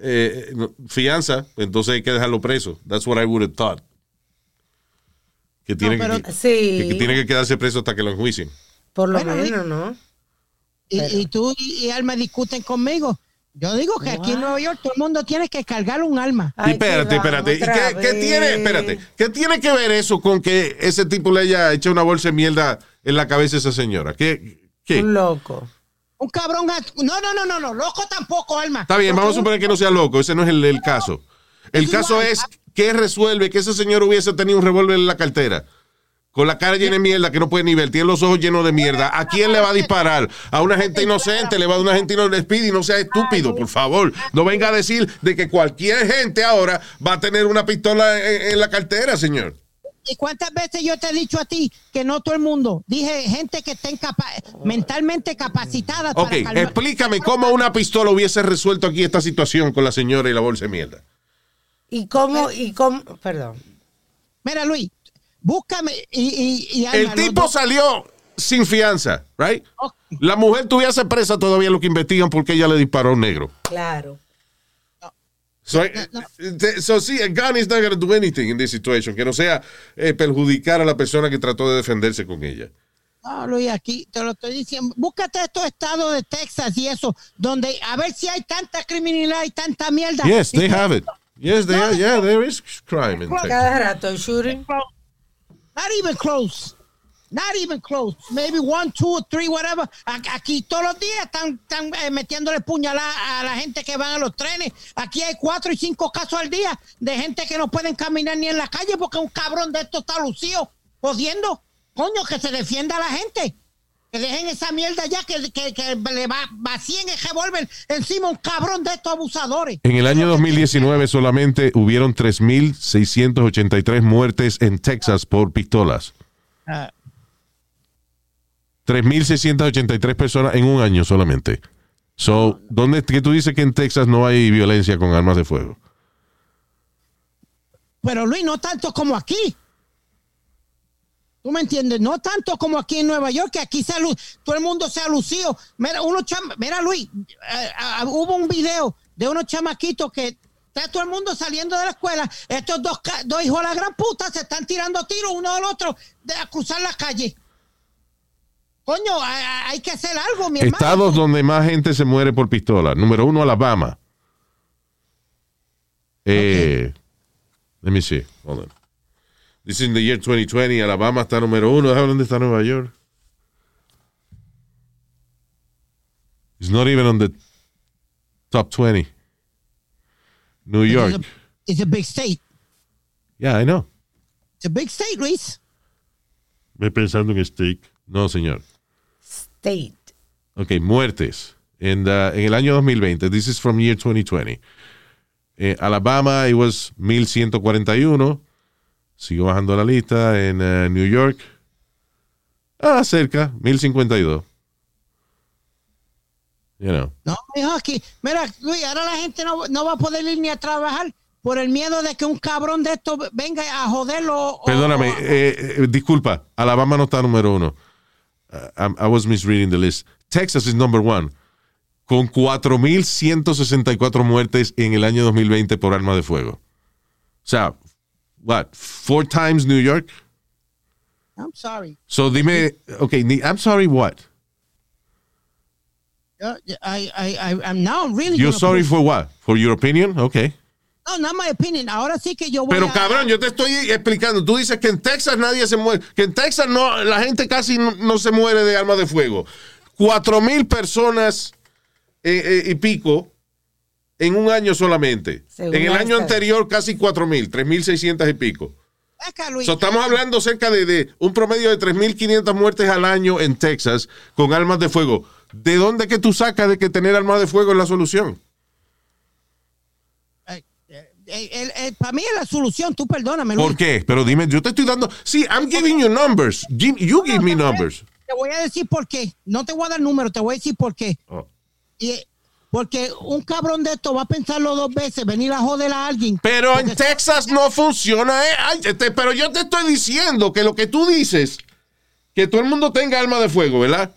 eh, fianza, entonces hay que dejarlo preso. That's what I would have thought. Que tiene, pero- que, Sí. que- que tiene que quedarse preso hasta que lo enjuicien. Por lo Bueno, menos, ¿no? y, y tú y, y Alma discuten conmigo. Yo digo que aquí en Nueva York todo el mundo tiene que cargar un alma. Y Ay, espérate, espérate. ¿Y otra qué, qué tiene, espérate, ¿qué tiene que ver eso con que ese tipo le haya hecho una bolsa de mierda en la cabeza a esa señora? ¿Qué? Qué? Un loco. Un cabrón. No, no, no, no, no. Loco tampoco, Alma. Está bien, Porque vamos a suponer que no sea loco, ese no es el, el caso. El Es caso igual. es que resuelve que ese señor hubiese tenido un revólver en la cartera. Con la cara llena de mierda que no puede ni ver, tiene los ojos llenos de mierda. ¿A quién le va a disparar? A una gente inocente, le va a dar una gente inocente. y no sea estúpido, por favor. No venga a decir de que cualquier gente ahora va a tener una pistola en, en la cartera, señor. ¿Y cuántas veces yo te he dicho a ti que no todo el mundo? Dije gente que esté capa- mentalmente capacitada Ok, para calmar- explícame cómo una pistola hubiese resuelto aquí esta situación con la señora y la bolsa de mierda. ¿Y cómo? ¿Y cómo? Perdón. Mira, Luis, búscame y, y, y El tipo salió sin fianza, right? La mujer tuviese presa todavía lo que investigan porque ella le disparó a un negro. Claro. So, eh, eh, so, sí, a gun is not going to do anything in this situation. Que no sea eh, perjudicar a la persona que trató de defenderse con ella. No, Luis, aquí te lo estoy diciendo. Búscate estos estados de Texas y eso, donde a ver si hay tanta criminalidad y tanta mierda. Yes, they have it. Yes, they are. Yeah, there is crime in Texas. Cada rato shooting. Not even close. Not even close. Maybe one, two, three, whatever. Aquí todos los días están, están eh, metiéndole puñalada a la gente que van a los trenes. Aquí hay cuatro y cinco casos al día de gente que no pueden caminar ni en la calle porque un cabrón de estos está lucido, jodiendo. Coño, que se defienda a la gente. Que dejen esa mierda ya, que, que, que le va, vacíen el revólver encima un cabrón de estos abusadores. En el año 2019 solamente hubieron 3.683 muertes en Texas por pistolas. Ah. 3.683 personas en un año solamente. So, ¿dónde que tú dices que en Texas no hay violencia con armas de fuego? Pero Luis, no tanto como aquí. ¿Tú me entiendes? No tanto como aquí en Nueva York, que aquí se todo el mundo se ha lucido. Mira, uno cham- mira Luis, eh, ah, hubo un video de unos chamaquitos que está todo el mundo saliendo de la escuela. Estos dos, dos hijos de la gran puta se están tirando tiros uno al otro de, a cruzar la calle. Coño, hay, hay que hacer algo, mi hermano. Estados donde más gente se muere por pistola. Número uno, Alabama. Eh, Let me see. Hold on. This is in the year 2020. Alabama está número uno. Dónde está Nueva York. It's not even on the top 20. New It's York. a, it's a big state. Yeah, I know. It's a big state, Luis. Ve pensando en steak. No, señor. State. Ok, muertes. En, the- en el año 2020. This is from year 2020. Eh, Alabama, it was 1141. Sigo bajando la lista. En eh, New York. Ah, cerca. 1052. You know. No, hijo, aquí. Mira, Luis, ahora la gente no, no va a poder ir ni a trabajar por el miedo de que un cabrón de estos venga a joderlo. Perdóname, o- eh, eh, disculpa. Alabama no está número uno. Uh, I'm- I was misreading the list. Texas is number one. Con 4.164 muertes en el año 2020 por arma de fuego. O sea, what? Four times New York? I'm sorry. So dime, okay, I'm sorry, what? Uh, I, I, I, I'm now really. You're sorry for what? For your opinion? Okay. No, not my opinion. Ahora sí que yo voy Pero a. cabrón, yo te estoy explicando. Tú dices que en Texas nadie se muere. Que en Texas no, la gente casi no, no se muere de armas de fuego. Cuatro mil personas eh, eh, y pico en un año solamente. Según en el año anterior casi cuatro mil, tres mil seiscientas y pico. Acá, Luis. So, estamos hablando cerca de, de un promedio de 3.500 muertes al año en Texas con armas de fuego. ¿De dónde que tú sacas de que tener armas de fuego es la solución? Para mí es la solución. Tú perdóname, Luis. ¿Por qué? Pero dime, yo te estoy dando. Sí, I'm giving you numbers. You give me numbers. Te voy a decir por qué. No te voy a dar número, te voy a decir por qué. Oh. Y, porque un cabrón de esto va a pensarlo dos veces, venir a joder a alguien. Pero en Texas no funciona. eh. Ay, este, pero yo te estoy diciendo que lo que tú dices, que todo el mundo tenga armas de fuego, ¿verdad?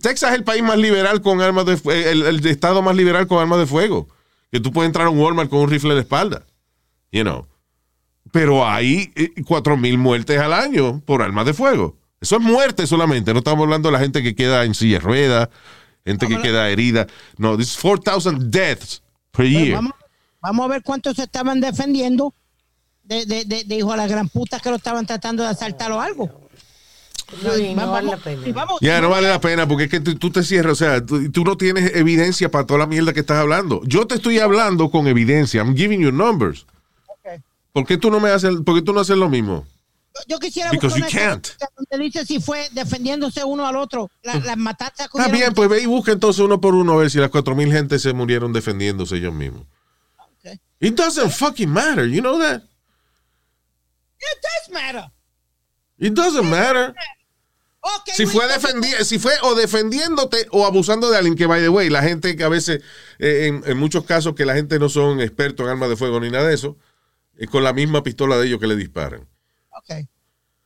Texas es el país más liberal con armas de fuego, el, el estado más liberal con armas de fuego. Que tú puedes entrar a un Walmart con un rifle de espalda. You know. Pero hay eh, cuatro mil muertes al año por armas de fuego. Eso es muerte solamente. No estamos hablando de la gente que queda en silla de ruedas, gente que queda herida. No, this is 4,000 deaths per Pues year. vamos, vamos a ver cuántos se estaban defendiendo de, de, de, de hijo de la gran puta que lo estaban tratando de asaltar o algo. No Vamos- vale la pena. Ya, no vale la pena porque es que tú, tú te cierras, o sea, tú, tú no tienes evidencia para toda la mierda que estás hablando. Yo te estoy hablando con evidencia. I'm giving you numbers. Ok. ¿Por qué tú no me haces, por qué tú no haces lo mismo? Yo quisiera Because buscar you una can't. donde dice si fue defendiéndose uno al otro, la- las matanzas que Está bien, pues ve y busca entonces uno por uno a ver si las cuatro mil gente se murieron defendiéndose ellos mismos. Ok. It doesn't fucking matter, you know that? It does matter. It doesn't matter. Si fue si fue o defendiéndote o abusando de alguien que by the way, la gente que a veces eh, en, en muchos casos que la gente no son expertos en armas de fuego ni nada de eso, es con la misma pistola de ellos que le disparan. Ok.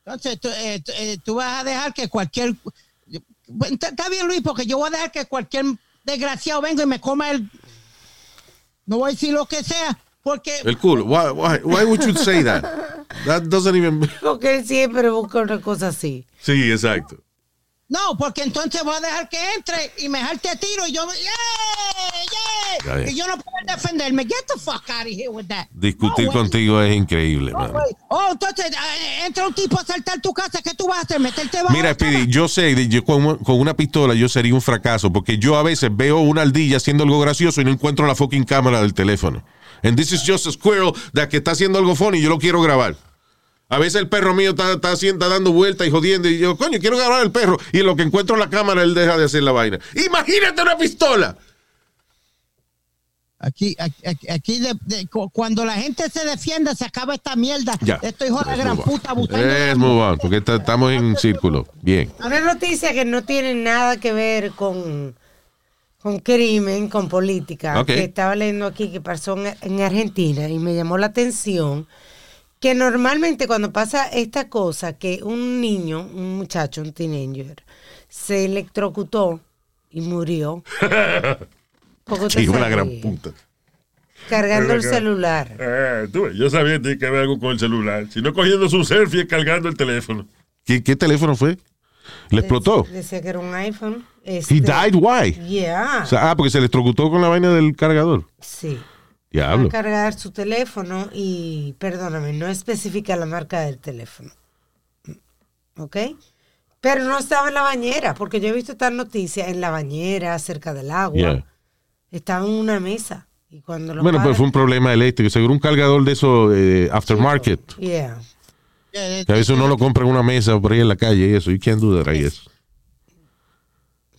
Entonces, tú, eh, tú, eh, vas a dejar que cualquier. Está bien, Luis, porque yo voy a dejar que cualquier desgraciado venga y me coma el. No voy a decir lo que sea, porque. El culo. Why, why, why would you say that? That doesn't even Porque él siempre busca una cosa así. Sí, exacto. No, porque entonces voy a dejar que entre y me jarte a tiro y yo. ¡Yeah! Ya. que yo no puedo defenderme. Get the fuck out of here with that. Discutir No, contigo es increíble, No, man. Oh, entonces eh, entra un tipo a saltar tu casa. ¿Qué tú vas a hacer? ¿Meterte bajo Mira? Speedy, yo sé, yo con, con una pistola yo sería un fracaso, porque yo a veces veo una ardilla haciendo algo gracioso y no encuentro la fucking cámara del teléfono. And this is just a squirrel that que está haciendo algo funny y yo lo quiero grabar. A veces el perro mío está, está, haciendo- está dando vueltas y jodiendo y yo, coño, quiero grabar al perro. Y en lo que encuentro la cámara, él deja de hacer la vaina. Imagínate una pistola. Aquí, aquí, aquí- aquí de- de- cu- cuando la gente se defiende, se acaba esta mierda. Ya. Esto hijo de gran puta la move mujer. on, porque está- estamos en círculo. Bien. Una noticia que no tiene nada que ver con, con crimen, con política, que estaba leyendo aquí que pasó en, en Argentina y me llamó la atención que normalmente cuando pasa esta cosa, que un niño, un muchacho, un teenager, se electrocutó y murió. Sí, una gran puta. Cargando el celular. Eh, tú yo sabía que tenía que ver algo con el celular. Si no cogiendo su selfie y cargando el teléfono. ¿Qué, qué teléfono fue? ¿Le explotó? Decía que era un iPhone. He Este, died, why? Yeah. O sea, ah, porque se electrocutó con la vaina del cargador. sí. Diablo. a cargar su teléfono y, perdóname, no especifica la marca del teléfono. ¿Ok? Pero no estaba en la bañera, porque yo he visto esta noticia en la bañera, cerca del agua. Yeah. Estaba en una mesa. Y cuando lo Bueno, pues paran- fue un problema eléctrico. Seguro un cargador de esos eh, aftermarket. Yeah. Que a veces uno lo compra en una mesa por ahí en la calle y eso. You can't do that, I guess.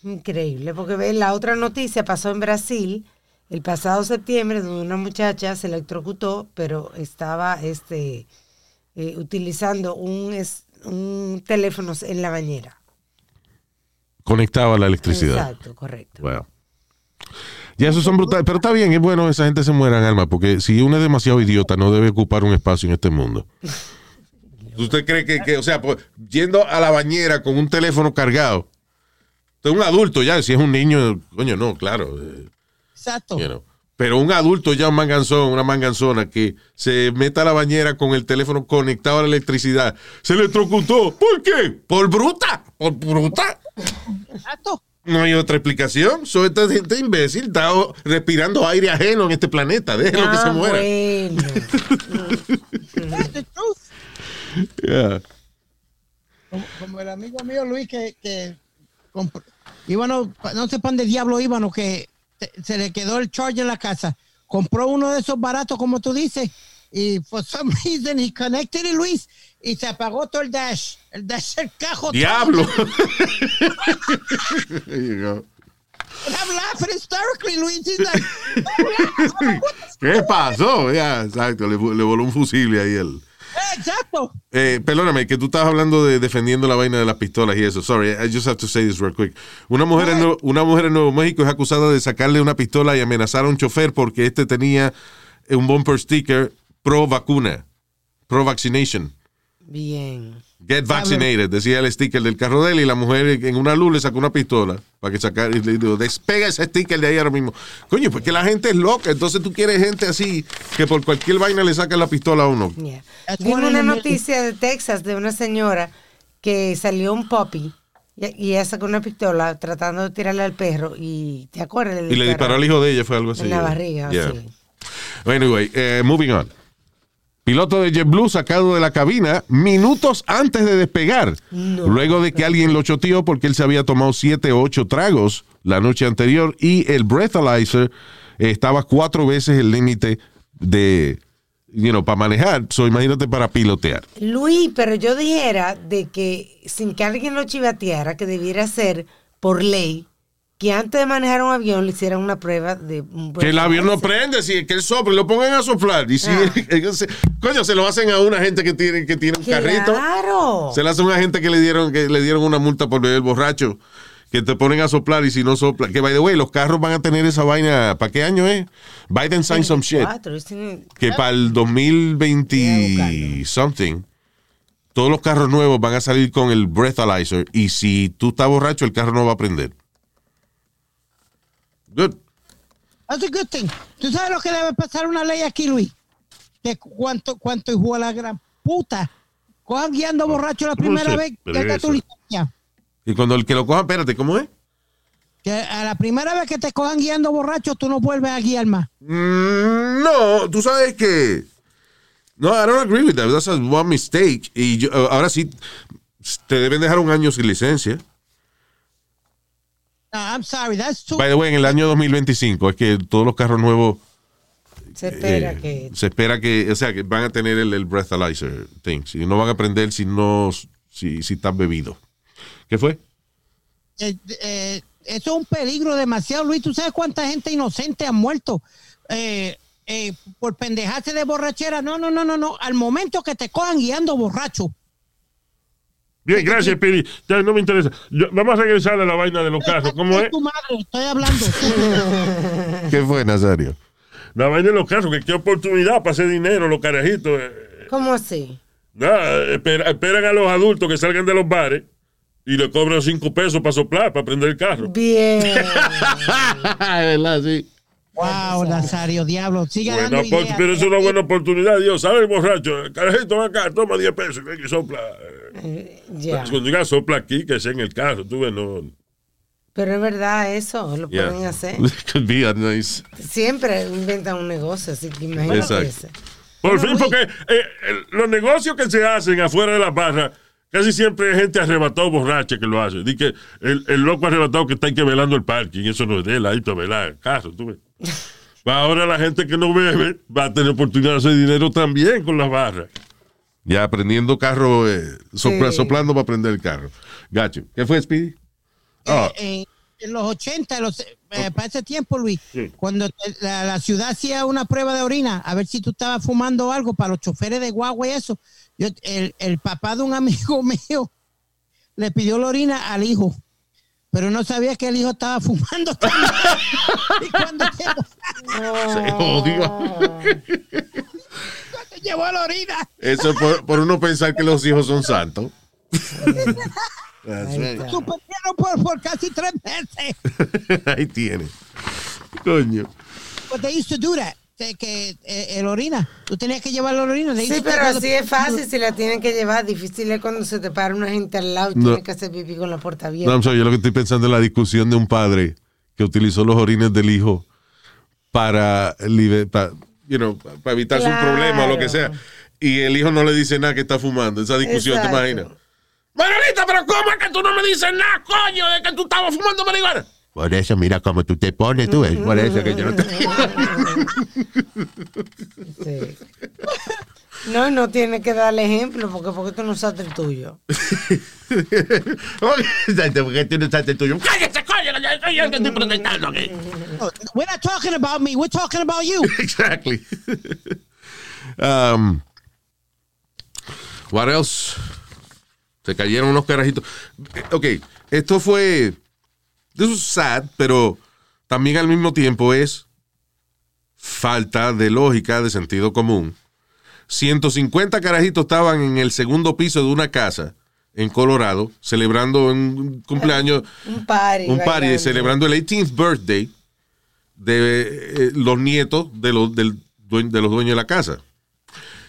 Increíble, porque ve, la otra noticia pasó en Brasil el pasado septiembre, donde una muchacha se electrocutó, pero estaba este, eh, utilizando un, es- un teléfono en la bañera. Conectado a la electricidad. Exacto, correcto. Wow. Ya esos son brutales. Pero está bien, es bueno que esa gente se muera en alma, porque si uno es demasiado idiota, no debe ocupar un espacio en este mundo. ¿Usted cree que, que, o sea, pues, yendo a la bañera con un teléfono cargado? Un adulto ya, si es un niño, coño, no, claro. eh, Exacto. you know. Pero un adulto ya un manganzón, una manganzona que se meta a la bañera con el teléfono conectado a la electricidad, se electrocutó. ¿Por qué? Por bruta. Por bruta. Exacto. No hay otra explicación. Soy esta gente imbécil, está respirando aire ajeno en este planeta. Déjenlo que Ah, se muera. bueno. That's the truth. Yeah. Como, como el amigo mío Luis que, que íbamos, no sé para dónde diablo íbamos, que se le quedó el charge en la casa. Compró uno de esos baratos, como tú dices, y for some reason he connected it, Luis, y se apagó todo el dash. El dash del cajo. Diablo. And I'm laughing hysterically, Luis. Like, ¿Qué pasó? Ya, exacto. Le, le voló un fusible ahí él. "Eh, exacto. Eh, perdóname, que tú estabas hablando de defendiendo la vaina de las pistolas y eso. Sorry, I just have to say this real quick. Una mujer, en, Nuevo- una mujer en Nuevo México es acusada de sacarle una pistola y amenazar a un chofer porque este tenía un bumper sticker pro vacuna, pro vaccination. Bien. Get vaccinated, decía el sticker del carro de él y la mujer en una luz le sacó una pistola para que sacara y le dijo, despega ese sticker de ahí ahora mismo. Coño, porque la gente es loca, entonces tú quieres gente así que por cualquier vaina le saca la pistola a uno. Yeah. Vimos una noticia de Texas de una señora que salió un puppy y, y ella sacó una pistola tratando de tirarle al perro y ¿te acuerdas? Y le disparó al hijo de ella, fue algo así. En la barriga, Yeah. sí. Anyway, eh, moving on. Piloto de JetBlue sacado de la cabina minutos antes de despegar. luego de que alguien lo choteó porque él se había tomado siete o ocho tragos la noche anterior y el breathalyzer estaba cuatro veces el límite de, you know, para manejar. So, imagínate para pilotear. Luis, pero yo dijera de que sin que alguien lo chivateara, que debiera ser por ley que antes de manejar un avión le hicieran una prueba de un Que el avión no prende, si que el soplo lo pongan a soplar. Y si, Ah. coño, se lo hacen a una gente que tiene, que tiene un carrito. Claro. Se le hace a una gente que le dieron, que le dieron una multa por beber borracho. Que te ponen a soplar y si no sopla. Que by the way, los carros van a tener esa vaina. ¿Para qué año es? Biden signed some shit. 24, dicen- Que para el 2020 something. Todos los carros nuevos van a salir con el breathalyzer. Y si tú estás borracho, el carro no va a prender. Good. That's a good thing. ¿Tú sabes lo que debe pasar una ley aquí, Luis? Que cuánto, cuánto hijo de la gran puta cojan guiando borracho la ¿Cómo primera vez que tu licencia. Y cuando el que lo coja, espérate, ¿cómo es? Que a la primera vez que te cojan guiando borracho, tú no vuelves a guiar más. Mm, no, tú sabes que. No, I don't agree with that. That's a one mistake. Y yo- ahora sí, te deben dejar un año sin licencia. No, I'm sorry, that's too. By the way, en el año 2025 es que todos los carros nuevos Se espera eh, que. se espera que, o sea, que van a tener el, el breathalyzer thing. Si no van a aprender si no, si, si estás bebido. ¿Qué fue? eh, eh, eso es un peligro demasiado, Luis. ¿Tú sabes cuánta gente inocente ha muerto eh, eh, por pendejarse de borrachera? No, no, no, no, no. Al momento que te cojan guiando borracho. Bien, gracias, Piri. Ya no me interesa. Yo- vamos a regresar a la vaina de los carros. ¿Cómo es? Tu madre, estoy hablando. ¿Qué fue, Nazario? La vaina de los carros, que qué oportunidad para hacer dinero los carajitos. eh. ¿Cómo así? Nada, espera- esperan a los adultos que salgan de los bares y le cobran cinco pesos para soplar, para prender el carro. Bien. ¿Verdad? Sí. wow, Nazario, diablo. Sigue Buena dando ideas. pero es una buena oportunidad, Dios. ¿Sabe el borracho? Carajito, ven acá, toma 10 pesos y sopla. Ya. Cuando diga sopla aquí, que sea en el carro. Tú ves, no. Pero es verdad eso, lo Yeah. pueden hacer. Could be a nice. Siempre inventan un negocio, así que imagínate Exacto. Por fin, porque eh, el- los negocios que se hacen afuera de las barras, casi siempre hay gente arrebatado borracha que lo hace. Di que el, el loco arrebatado que está que velando el parking, eso no es de él, ahí para velar el carro, tú ves. Ahora la gente que no bebe va a tener oportunidad de hacer dinero también con las barras. Ya aprendiendo carro, eh, sopla- Sí. soplando para aprender el carro. Gacho. ¿Qué fue, Speedy? Ah. Eh, en, en los 80, los, eh, para ese tiempo, Luis, Sí. cuando te- la, la ciudad hacía una prueba de orina, a ver si tú estabas fumando algo para los choferes de guagua y eso, yo, el, el papá de un amigo mío le pidió la orina al hijo, pero no sabía que el hijo estaba fumando. también. y cuando llegó, Se jodió. llevó la orina, Eso por, por uno pensar que los hijos son santos. Suspendieron por, por casi tres meses. Ahí tiene. Coño. But they used to do that. Que, eh, el orina, tú tenías que llevar la orina. Sí, pero así es fácil si la tienen que llevar. Difícil es cuando se te para una gente al lado y No. tienes que hacer pipí con la puerta No, abierta. Sorry, yo lo que estoy pensando es la discusión de un padre que utilizó los orines del hijo para, libe- pa- you know, para evitarse un Claro. problema o lo que sea. Y el hijo no le dice nada que está fumando. Esa discusión, ¿te imaginas? Manolita, pero ¿cómo es que tú no me dices nada, coño, de que tú estabas fumando marihuana? Por eso, mira cómo tú te pones, tú ves. Por eso que yo no te... Sí. No, no tienes que darle ejemplo porque porque tú no usaste el tuyo. Porque tú no usaste el tuyo. Que yo que estoy protestando aquí. We're not talking about me. We're talking about you. exactly. um, what else? Se cayeron unos carajitos. Ok, esto fue. This was sad, pero también al mismo tiempo es falta de lógica, de sentido común. 150 carajitos estaban en el segundo piso de una casa en Colorado celebrando un cumpleaños Un party. un party bailando. celebrando el 18th birthday de eh, los nietos de los, del de los dueños de la casa.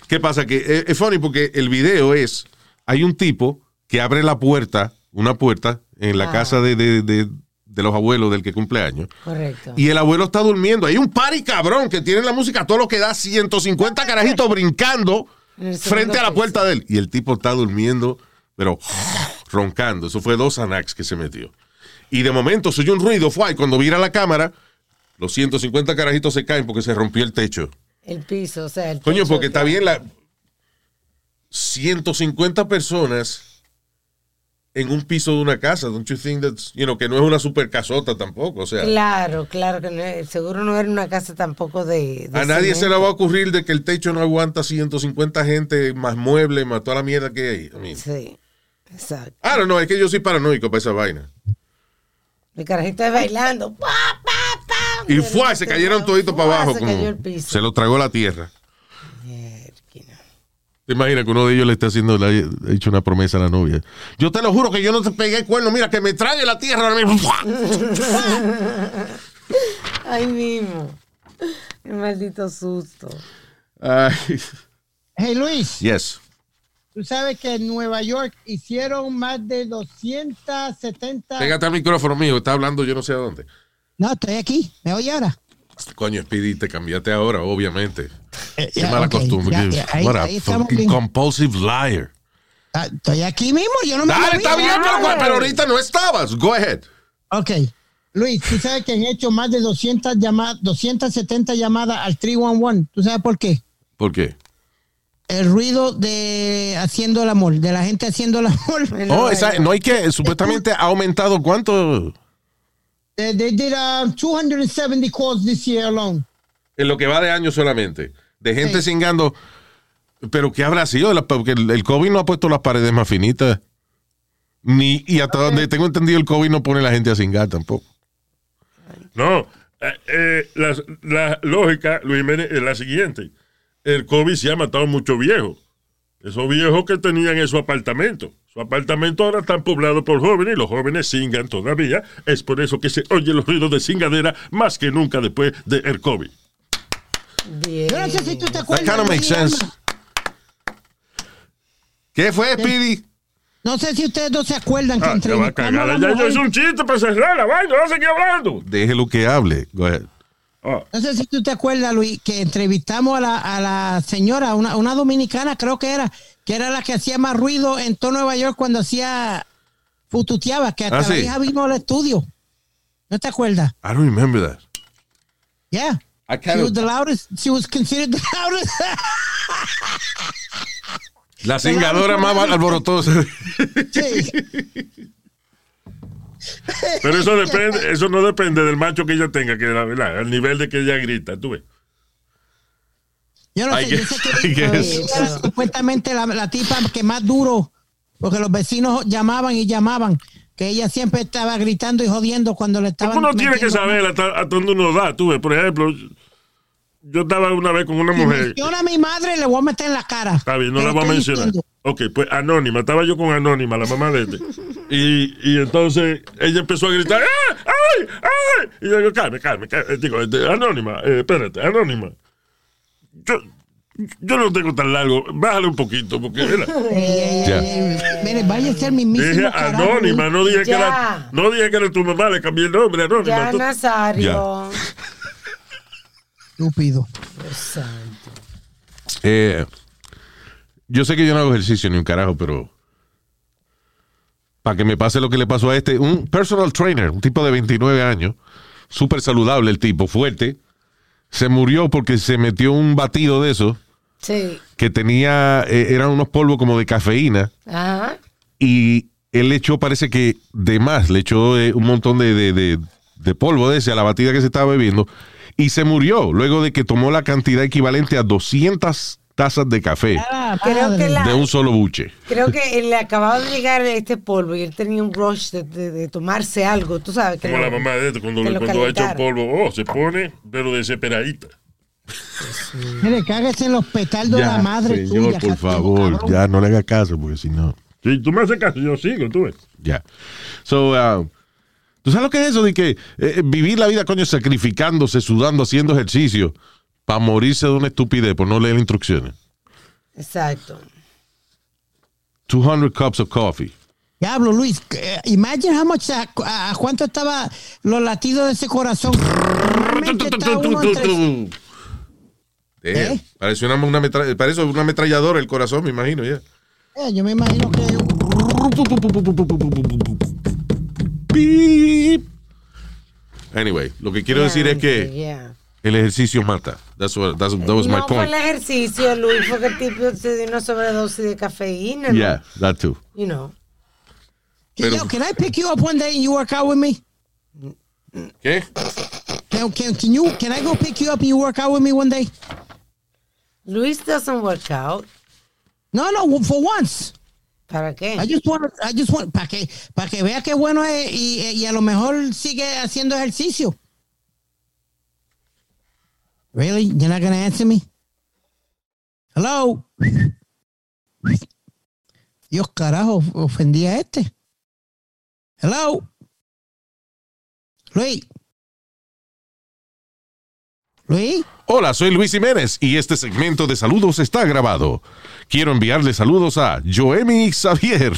¿Qué pasa? Que eh, es funny porque el video es, hay un tipo que abre la puerta, una puerta en la Ah. casa de, de- de- de los abuelos del que cumple años. Correcto. Y el abuelo está durmiendo. Hay un party cabrón que tiene la música todo lo que da 150 carajitos brincando frente a la puerta de él. Y el tipo está durmiendo, pero roncando. Eso fue dos Anax que se metió. Y de momento se oye un ruido, fue, y cuando vira la cámara, los 150 carajitos se caen porque se rompió el techo. El piso, o sea, el Coño, porque que- está bien la 150 personas en un piso de una casa. Don't you think that's, you know, que no es una super casota tampoco, o sea. Claro, claro que no, es- seguro no era una casa tampoco de. de A nadie se le va a ocurrir de que el techo no aguanta 150 gente, más muebles, más toda la mierda que hay. I mean, Sí, exacto. Don't know, es que yo soy paranoico para esa vaina. El carajito es bailando. Pa, pa, pa. Y fue, se cayeron toditos para abajo. Como- se lo tragó la tierra. ¿Te imaginas que uno de ellos le está haciendo, le ha hecho una promesa a la novia? Yo te lo juro que yo no te pegué el cuerno, mira, que me trague la tierra ahora mismo. ¡Fua! Ay, mismo. Qué maldito susto. Ay, Hey, Luis. yes. tú sabes que en Nueva York hicieron más de 270. Pégate al micrófono mío, está hablando yo no sé a dónde. No, estoy aquí. ¿Me oye ahora? Coño, Speedy, te cambiaste ahora, obviamente. Eh, Qué ya, mala costumbre. ya, ahí- What a ahí bien. compulsive liar. Ah, Estoy aquí mismo, yo no me Dale, está bien, pero, pero ahorita no estabas. Go ahead. Ok. Luis, tú sabes que han hecho más de 200 llamadas, 270 llamadas al 311. ¿Tú sabes por qué? ¿Por qué? El ruido de haciendo el amor, de la gente haciendo el amor. Oh, esa- no hay que, supuestamente ha aumentado cuánto They, they did uh, 270 calls this year alone. en lo que va de año solamente. De gente cingando. Pero ¿qué habrá sido? Porque el, COVID no ha puesto las paredes más finitas. Ni, y hasta donde tengo entendido, el COVID no pone a la gente a cingar tampoco. No, eh, eh, la, la lógica, Luis Jiménez, es la siguiente. El COVID se ha matado muchos viejos. Esos viejos que tenían en su apartamento. Su apartamento ahora están poblados por jóvenes y los jóvenes cingan todavía. Es por eso que se oye los ruidos de cingadera más que nunca después del COVID. Yo no sé si tú te That acuerdas. kind of makes sense. ¿Qué fue, Speedy? No sé si ustedes dos se acuerdan que Ah, cagar. la Ya yo hice un chiste para cerrar la vaina. No seguir hablando. Déjelo que hable. Go ahead. Ah, No sé si tú te acuerdas, Luis, que entrevistamos a la, a la señora, una, una dominicana, creo que era, que era la que hacía más ruido en todo Nueva York cuando hacía fututeaba, que hasta Ah, la sí. hija vino al estudio. ¿No te acuerdas? I don't remember that. Yeah. I She was the loudest. She was considered the loudest. La cingadora más alborotosa. sí. Pero eso depende, eso no depende del macho que ella tenga, que la verdad, al nivel de que ella grita, tú ves. Yo no I sé, yo guess- sé que era supuestamente la, la tipa que más duro, porque los vecinos llamaban y llamaban, que ella siempre estaba gritando y jodiendo cuando le estaban. Uno tiene que saber hasta, hasta dónde uno da, tú ves. Por ejemplo, yo estaba una vez con una Si mujer. menciona a mi madre, le voy a meter en la cara. Está bien, no la voy a mencionar. diciendo. Ok, pues Anónima, estaba yo con Anónima, la mamá de este. Y, y entonces ella empezó a gritar, ¡Ah! ¡ay! ¡ay! Y yo digo, calme, calme, calme. Digo, este, Anónima, eh, espérate, Anónima. Yo, yo no tengo tan largo, bájale un poquito, porque mira, Ya. Mire, vaya a ser dije carajo, Anónima, no dije, que era, no dije que era tu mamá, le cambié el nombre, Anónima. Ya, Tú- Nazario. Estúpido. Eh, yo sé que yo no hago ejercicio ni un carajo, pero para que me pase lo que le pasó a este, un personal trainer, un tipo de 29 años, súper saludable el tipo, fuerte, se murió porque se metió un batido de eso Sí. que tenía, eh, eran unos polvos como de cafeína Ajá. y él le echó, parece que de más, le echó eh, un montón de, de- de- de polvo de ese a la batida que se estaba bebiendo y se murió luego de que tomó la cantidad equivalente a 200 tazas de café Ah, Creo madre. que la- de un solo buche. Creo que le acababa de llegar este polvo y él tenía un rush de, de- de tomarse algo, tú sabes. Que Como lo- la mamá de este, cuando, cuando un calentaron. polvo, oh, se pone, pero desesperadita. Mire, cáguese en los petardos de la madre señor, tuya. por favor, cabrón. ya no le haga caso, porque si no, Si tú me haces caso, yo sigo, tú ves. ya. So, uh, ¿tú sabes lo que es eso de que eh, vivir la vida, coño, sacrificándose, sudando, haciendo ejercicio para morirse de una estupidez por no leer instrucciones? Exacto. 200 cups of coffee. Diablo, Luis, eh, imagine how much, a, cuánto estaba los latidos de ese corazón. Damn, ¿Eh? Parece una, una metra- parece una ametralladora el corazón, me imagino, ya. Eh, yo me imagino que Beep. Anyway, lo que quiero decir es que Yeah. El ejercicio mata. That's what, that's, that was my no fue point. el ejercicio, Luis, fue que el tipo se dio una sobredosis de cafeína. ¿no? Yeah, that too. You know. Pero- Yo, can I pick you up one day and you work out with me? ¿Qué? Can, can, can you can I go pick you up and you work out with me one day? Luis doesn't work out. No, no, for once. ¿Para qué? I just want, I just want, para que, para que vea qué bueno es y, y a lo mejor sigue haciendo ejercicio. Really? You're not gonna answer me? Hello? Dios carajo, ofendí a este. Hello? Luis. Luis, Hola, soy Luis Jiménez y este segmento de saludos está grabado. Quiero enviarle saludos a Joemi Xavier.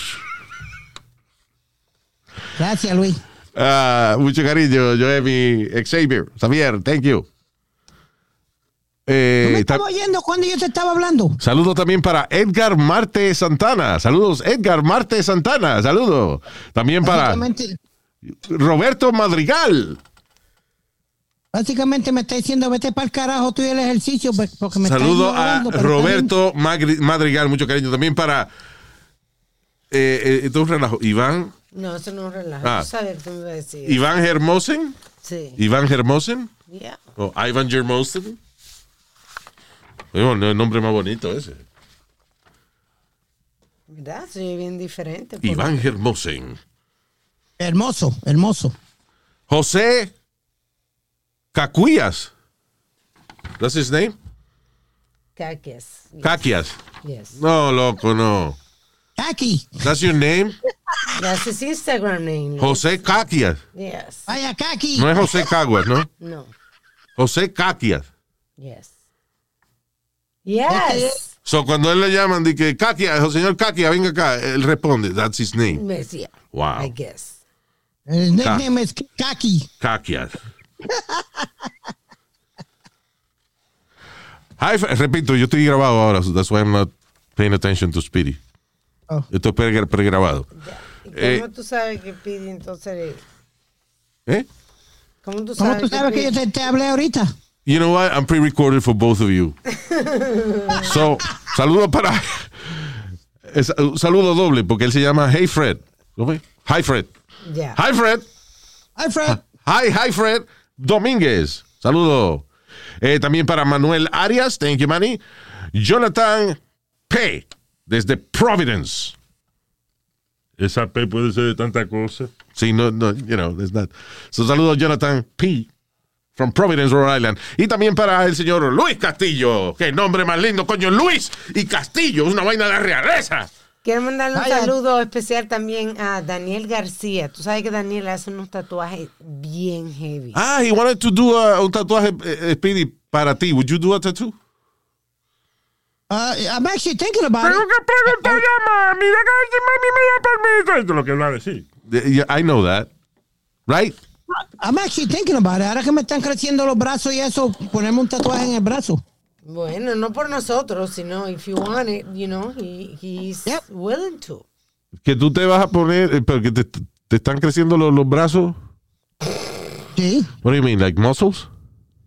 gracias, Luis. Ah, mucho cariño, Joemi Xavier. Xavier, thank you. ¿No Eh, me ta- estaba oyendo cuando yo te estaba hablando? saludo también para Edgar Marte Santana. Saludos, Edgar Marte Santana. Saludo. También para Roberto Madrigal. básicamente me está diciendo, vete para el carajo tú y el ejercicio, pues, porque me está Saludo a Roberto Madrigal. Mucho cariño. También para. Eh, eh, esto es un relajo. Iván. No, eso no es un relajo. Ah. Sabes me a decir. Iván Hermosen. Sí. Iván Hermosen. Yeah. O Ivan Hermosen. El nombre más bonito ese. ¿Verdad? Soy bien diferente. porque- Iván Hermosen. Hermoso, hermoso. José Cacuías. That's his name? Caques. Yes. Caquias. Yes. No, loco, no. Aquí, That's your name? That's his Instagram name. José Caquias. Yes. vaya Kaki. No es José Caguas, ¿no? No. José Caquias. Yes. Yes. So, cuando él le llaman, di que Caquias, o señor Caquias, venga acá, él responde, that's his name. Me decía. Wow. I guess. El nickname es Kaki. Caquias. Hi, repito, yo estoy grabado ahora, so that's why I'm not paying attention to Speedy. Oh. Esto es pre- pregrabado. ¿Y cómo Eh. tú sabes que pide entonces? ¿Eh? ¿Cómo tú ¿Cómo sabes, tú sabes que yo Speedy- te, te hablé ahorita? You know what? I'm pre-recorded for both of you. so, saludo para. es- un saludo doble, porque él se llama Hey Fred. ¿Lo ve? Hi Fred. Ya. Hi Fred. Hi, Fred. Hi, hi Fred Domínguez. Saludo. Eh, también para Manuel Arias. Thank you, Manny. Jonathan P. Desde Providence. Esa P puede ser de tanta cosa. Sí, no, no, you know, there's not. So, saludo Jonathan P. From Providence, Rhode Island. Y también para el señor Luis Castillo. Qué nombre más lindo, coño. Luis y Castillo. Es una vaina de realeza. Quiero mandarle un Vaya. saludo especial también a Daniel García. Tú sabes que Daniel hace unos tatuajes bien heavy. Ah, he wanted to do a- un tatuaje, eh, eh, Speedy, para ti. Would you do a tattoo? Uh, I'm actually thinking about it. que preguntarle a mami, mami me da permiso. Esto es lo que él va a decir. Yeah, I know that. Right? I'm actually thinking about it. Ahora que me están creciendo los brazos y eso, ponerme un tatuaje en el brazo. Bueno, no por nosotros, sino if you want it, you know, he, he's Yep. willing to. Que tú te vas a poner, eh, pero que te, te están creciendo los, los brazos. Sí. What do you mean, like muscles?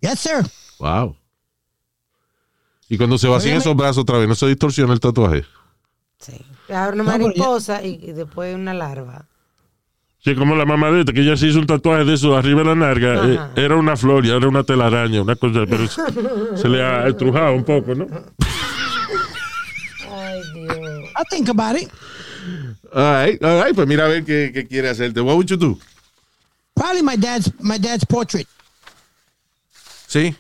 Yes, sir. Wow. Y cuando se vacían esos brazos otra vez, ¿no se distorsiona el tatuaje? Sí. Ahora una No, pero ya- mariposa y, y después una larva. Sí, como la mamadita, que ella se hizo un tatuaje de eso arriba de la narga. eh, era una flor y ahora una telaraña, una cosa, pero se, se le ha estrujado un poco, ¿no? Ay, Dios. I'll think about it. All right, all right, pues mira a ver qué, qué quiere hacerte. What would you do? Probably my dad's my dad's portrait. Sí.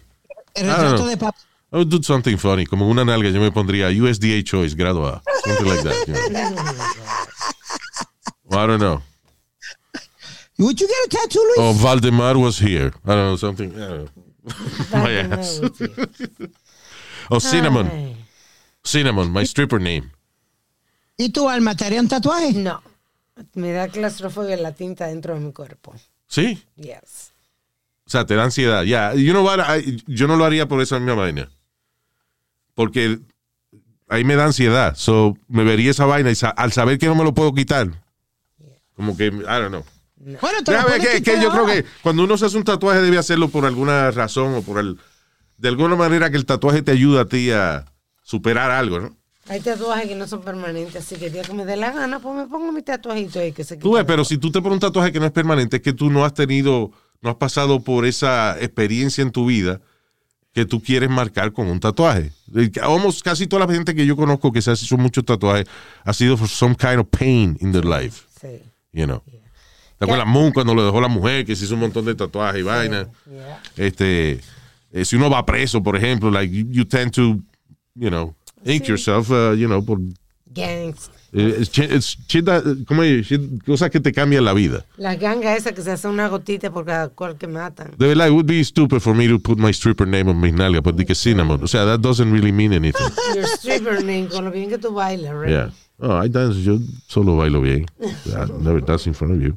El I retrato know. de papá. I would do something funny. Como una nalga yo me pondría USDA Choice, grado A. Something like that. you know. Well, I don't know. Would you get a tattoo, Luis? Oh, Valdemar was here. I don't know, something. I don't know. My ass. Oh, Cinnamon. Ay, Cinnamon, my stripper name. ¿Y tu alma te haría un tatuaje? No. Me da claustrofobia la tinta dentro de mi cuerpo. Sí. Yes. O sea, te da ansiedad. Ya, you know what? I- yo no lo haría por esa misma vaina. Porque ahí me da ansiedad. So, me vería esa vaina y sa- al saber que no me lo puedo quitar. Como que, I don't know. Bueno, te lo que, que yo creo que cuando uno se hace un tatuaje debe hacerlo por alguna razón o por el, de alguna manera que el tatuaje te ayuda a ti a superar algo, ¿no? Hay tatuajes que no son permanentes, así que el día que me dé la gana, pues me pongo mi tatuajito ahí que se Tú ves, pero si tú te pones un tatuaje que no es permanente, es que tú no has tenido, no has pasado por esa experiencia en tu vida que tú quieres marcar con un tatuaje. Almost casi toda la gente que yo conozco que se ha hecho muchos tatuajes ha sido for some kind of pain in their life, Sí. you know. ¿Te acuerdas Moon cuando lo dejó la mujer que se hizo un montón de tatuajes y vaina? Este, eh, si uno va preso, por ejemplo, like you, you tend to, you know, ink Sí. yourself, uh, you know, por gangs. Eh, es cosas que te cambian la vida. La ganga esa que se hace una gotita por cada cual que matan. De verdad, it would be stupid for me to put my stripper name on my nalga, but que cinnamon. O sea, that doesn't really mean anything. Your stripper name, con lo bien que tú bailas, right? Yeah. Oh, I dance, yo solo bailo bien. I never dance in front of you.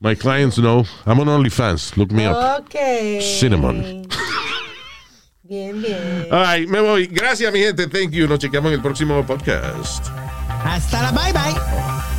My clients know. I'm on OnlyFans. Look me up. Ok. Cinnamon. Bien, bien. All right, me voy. Gracias, mi gente. Thank you. Nos chequeamos en el próximo podcast. Hasta la bye bye.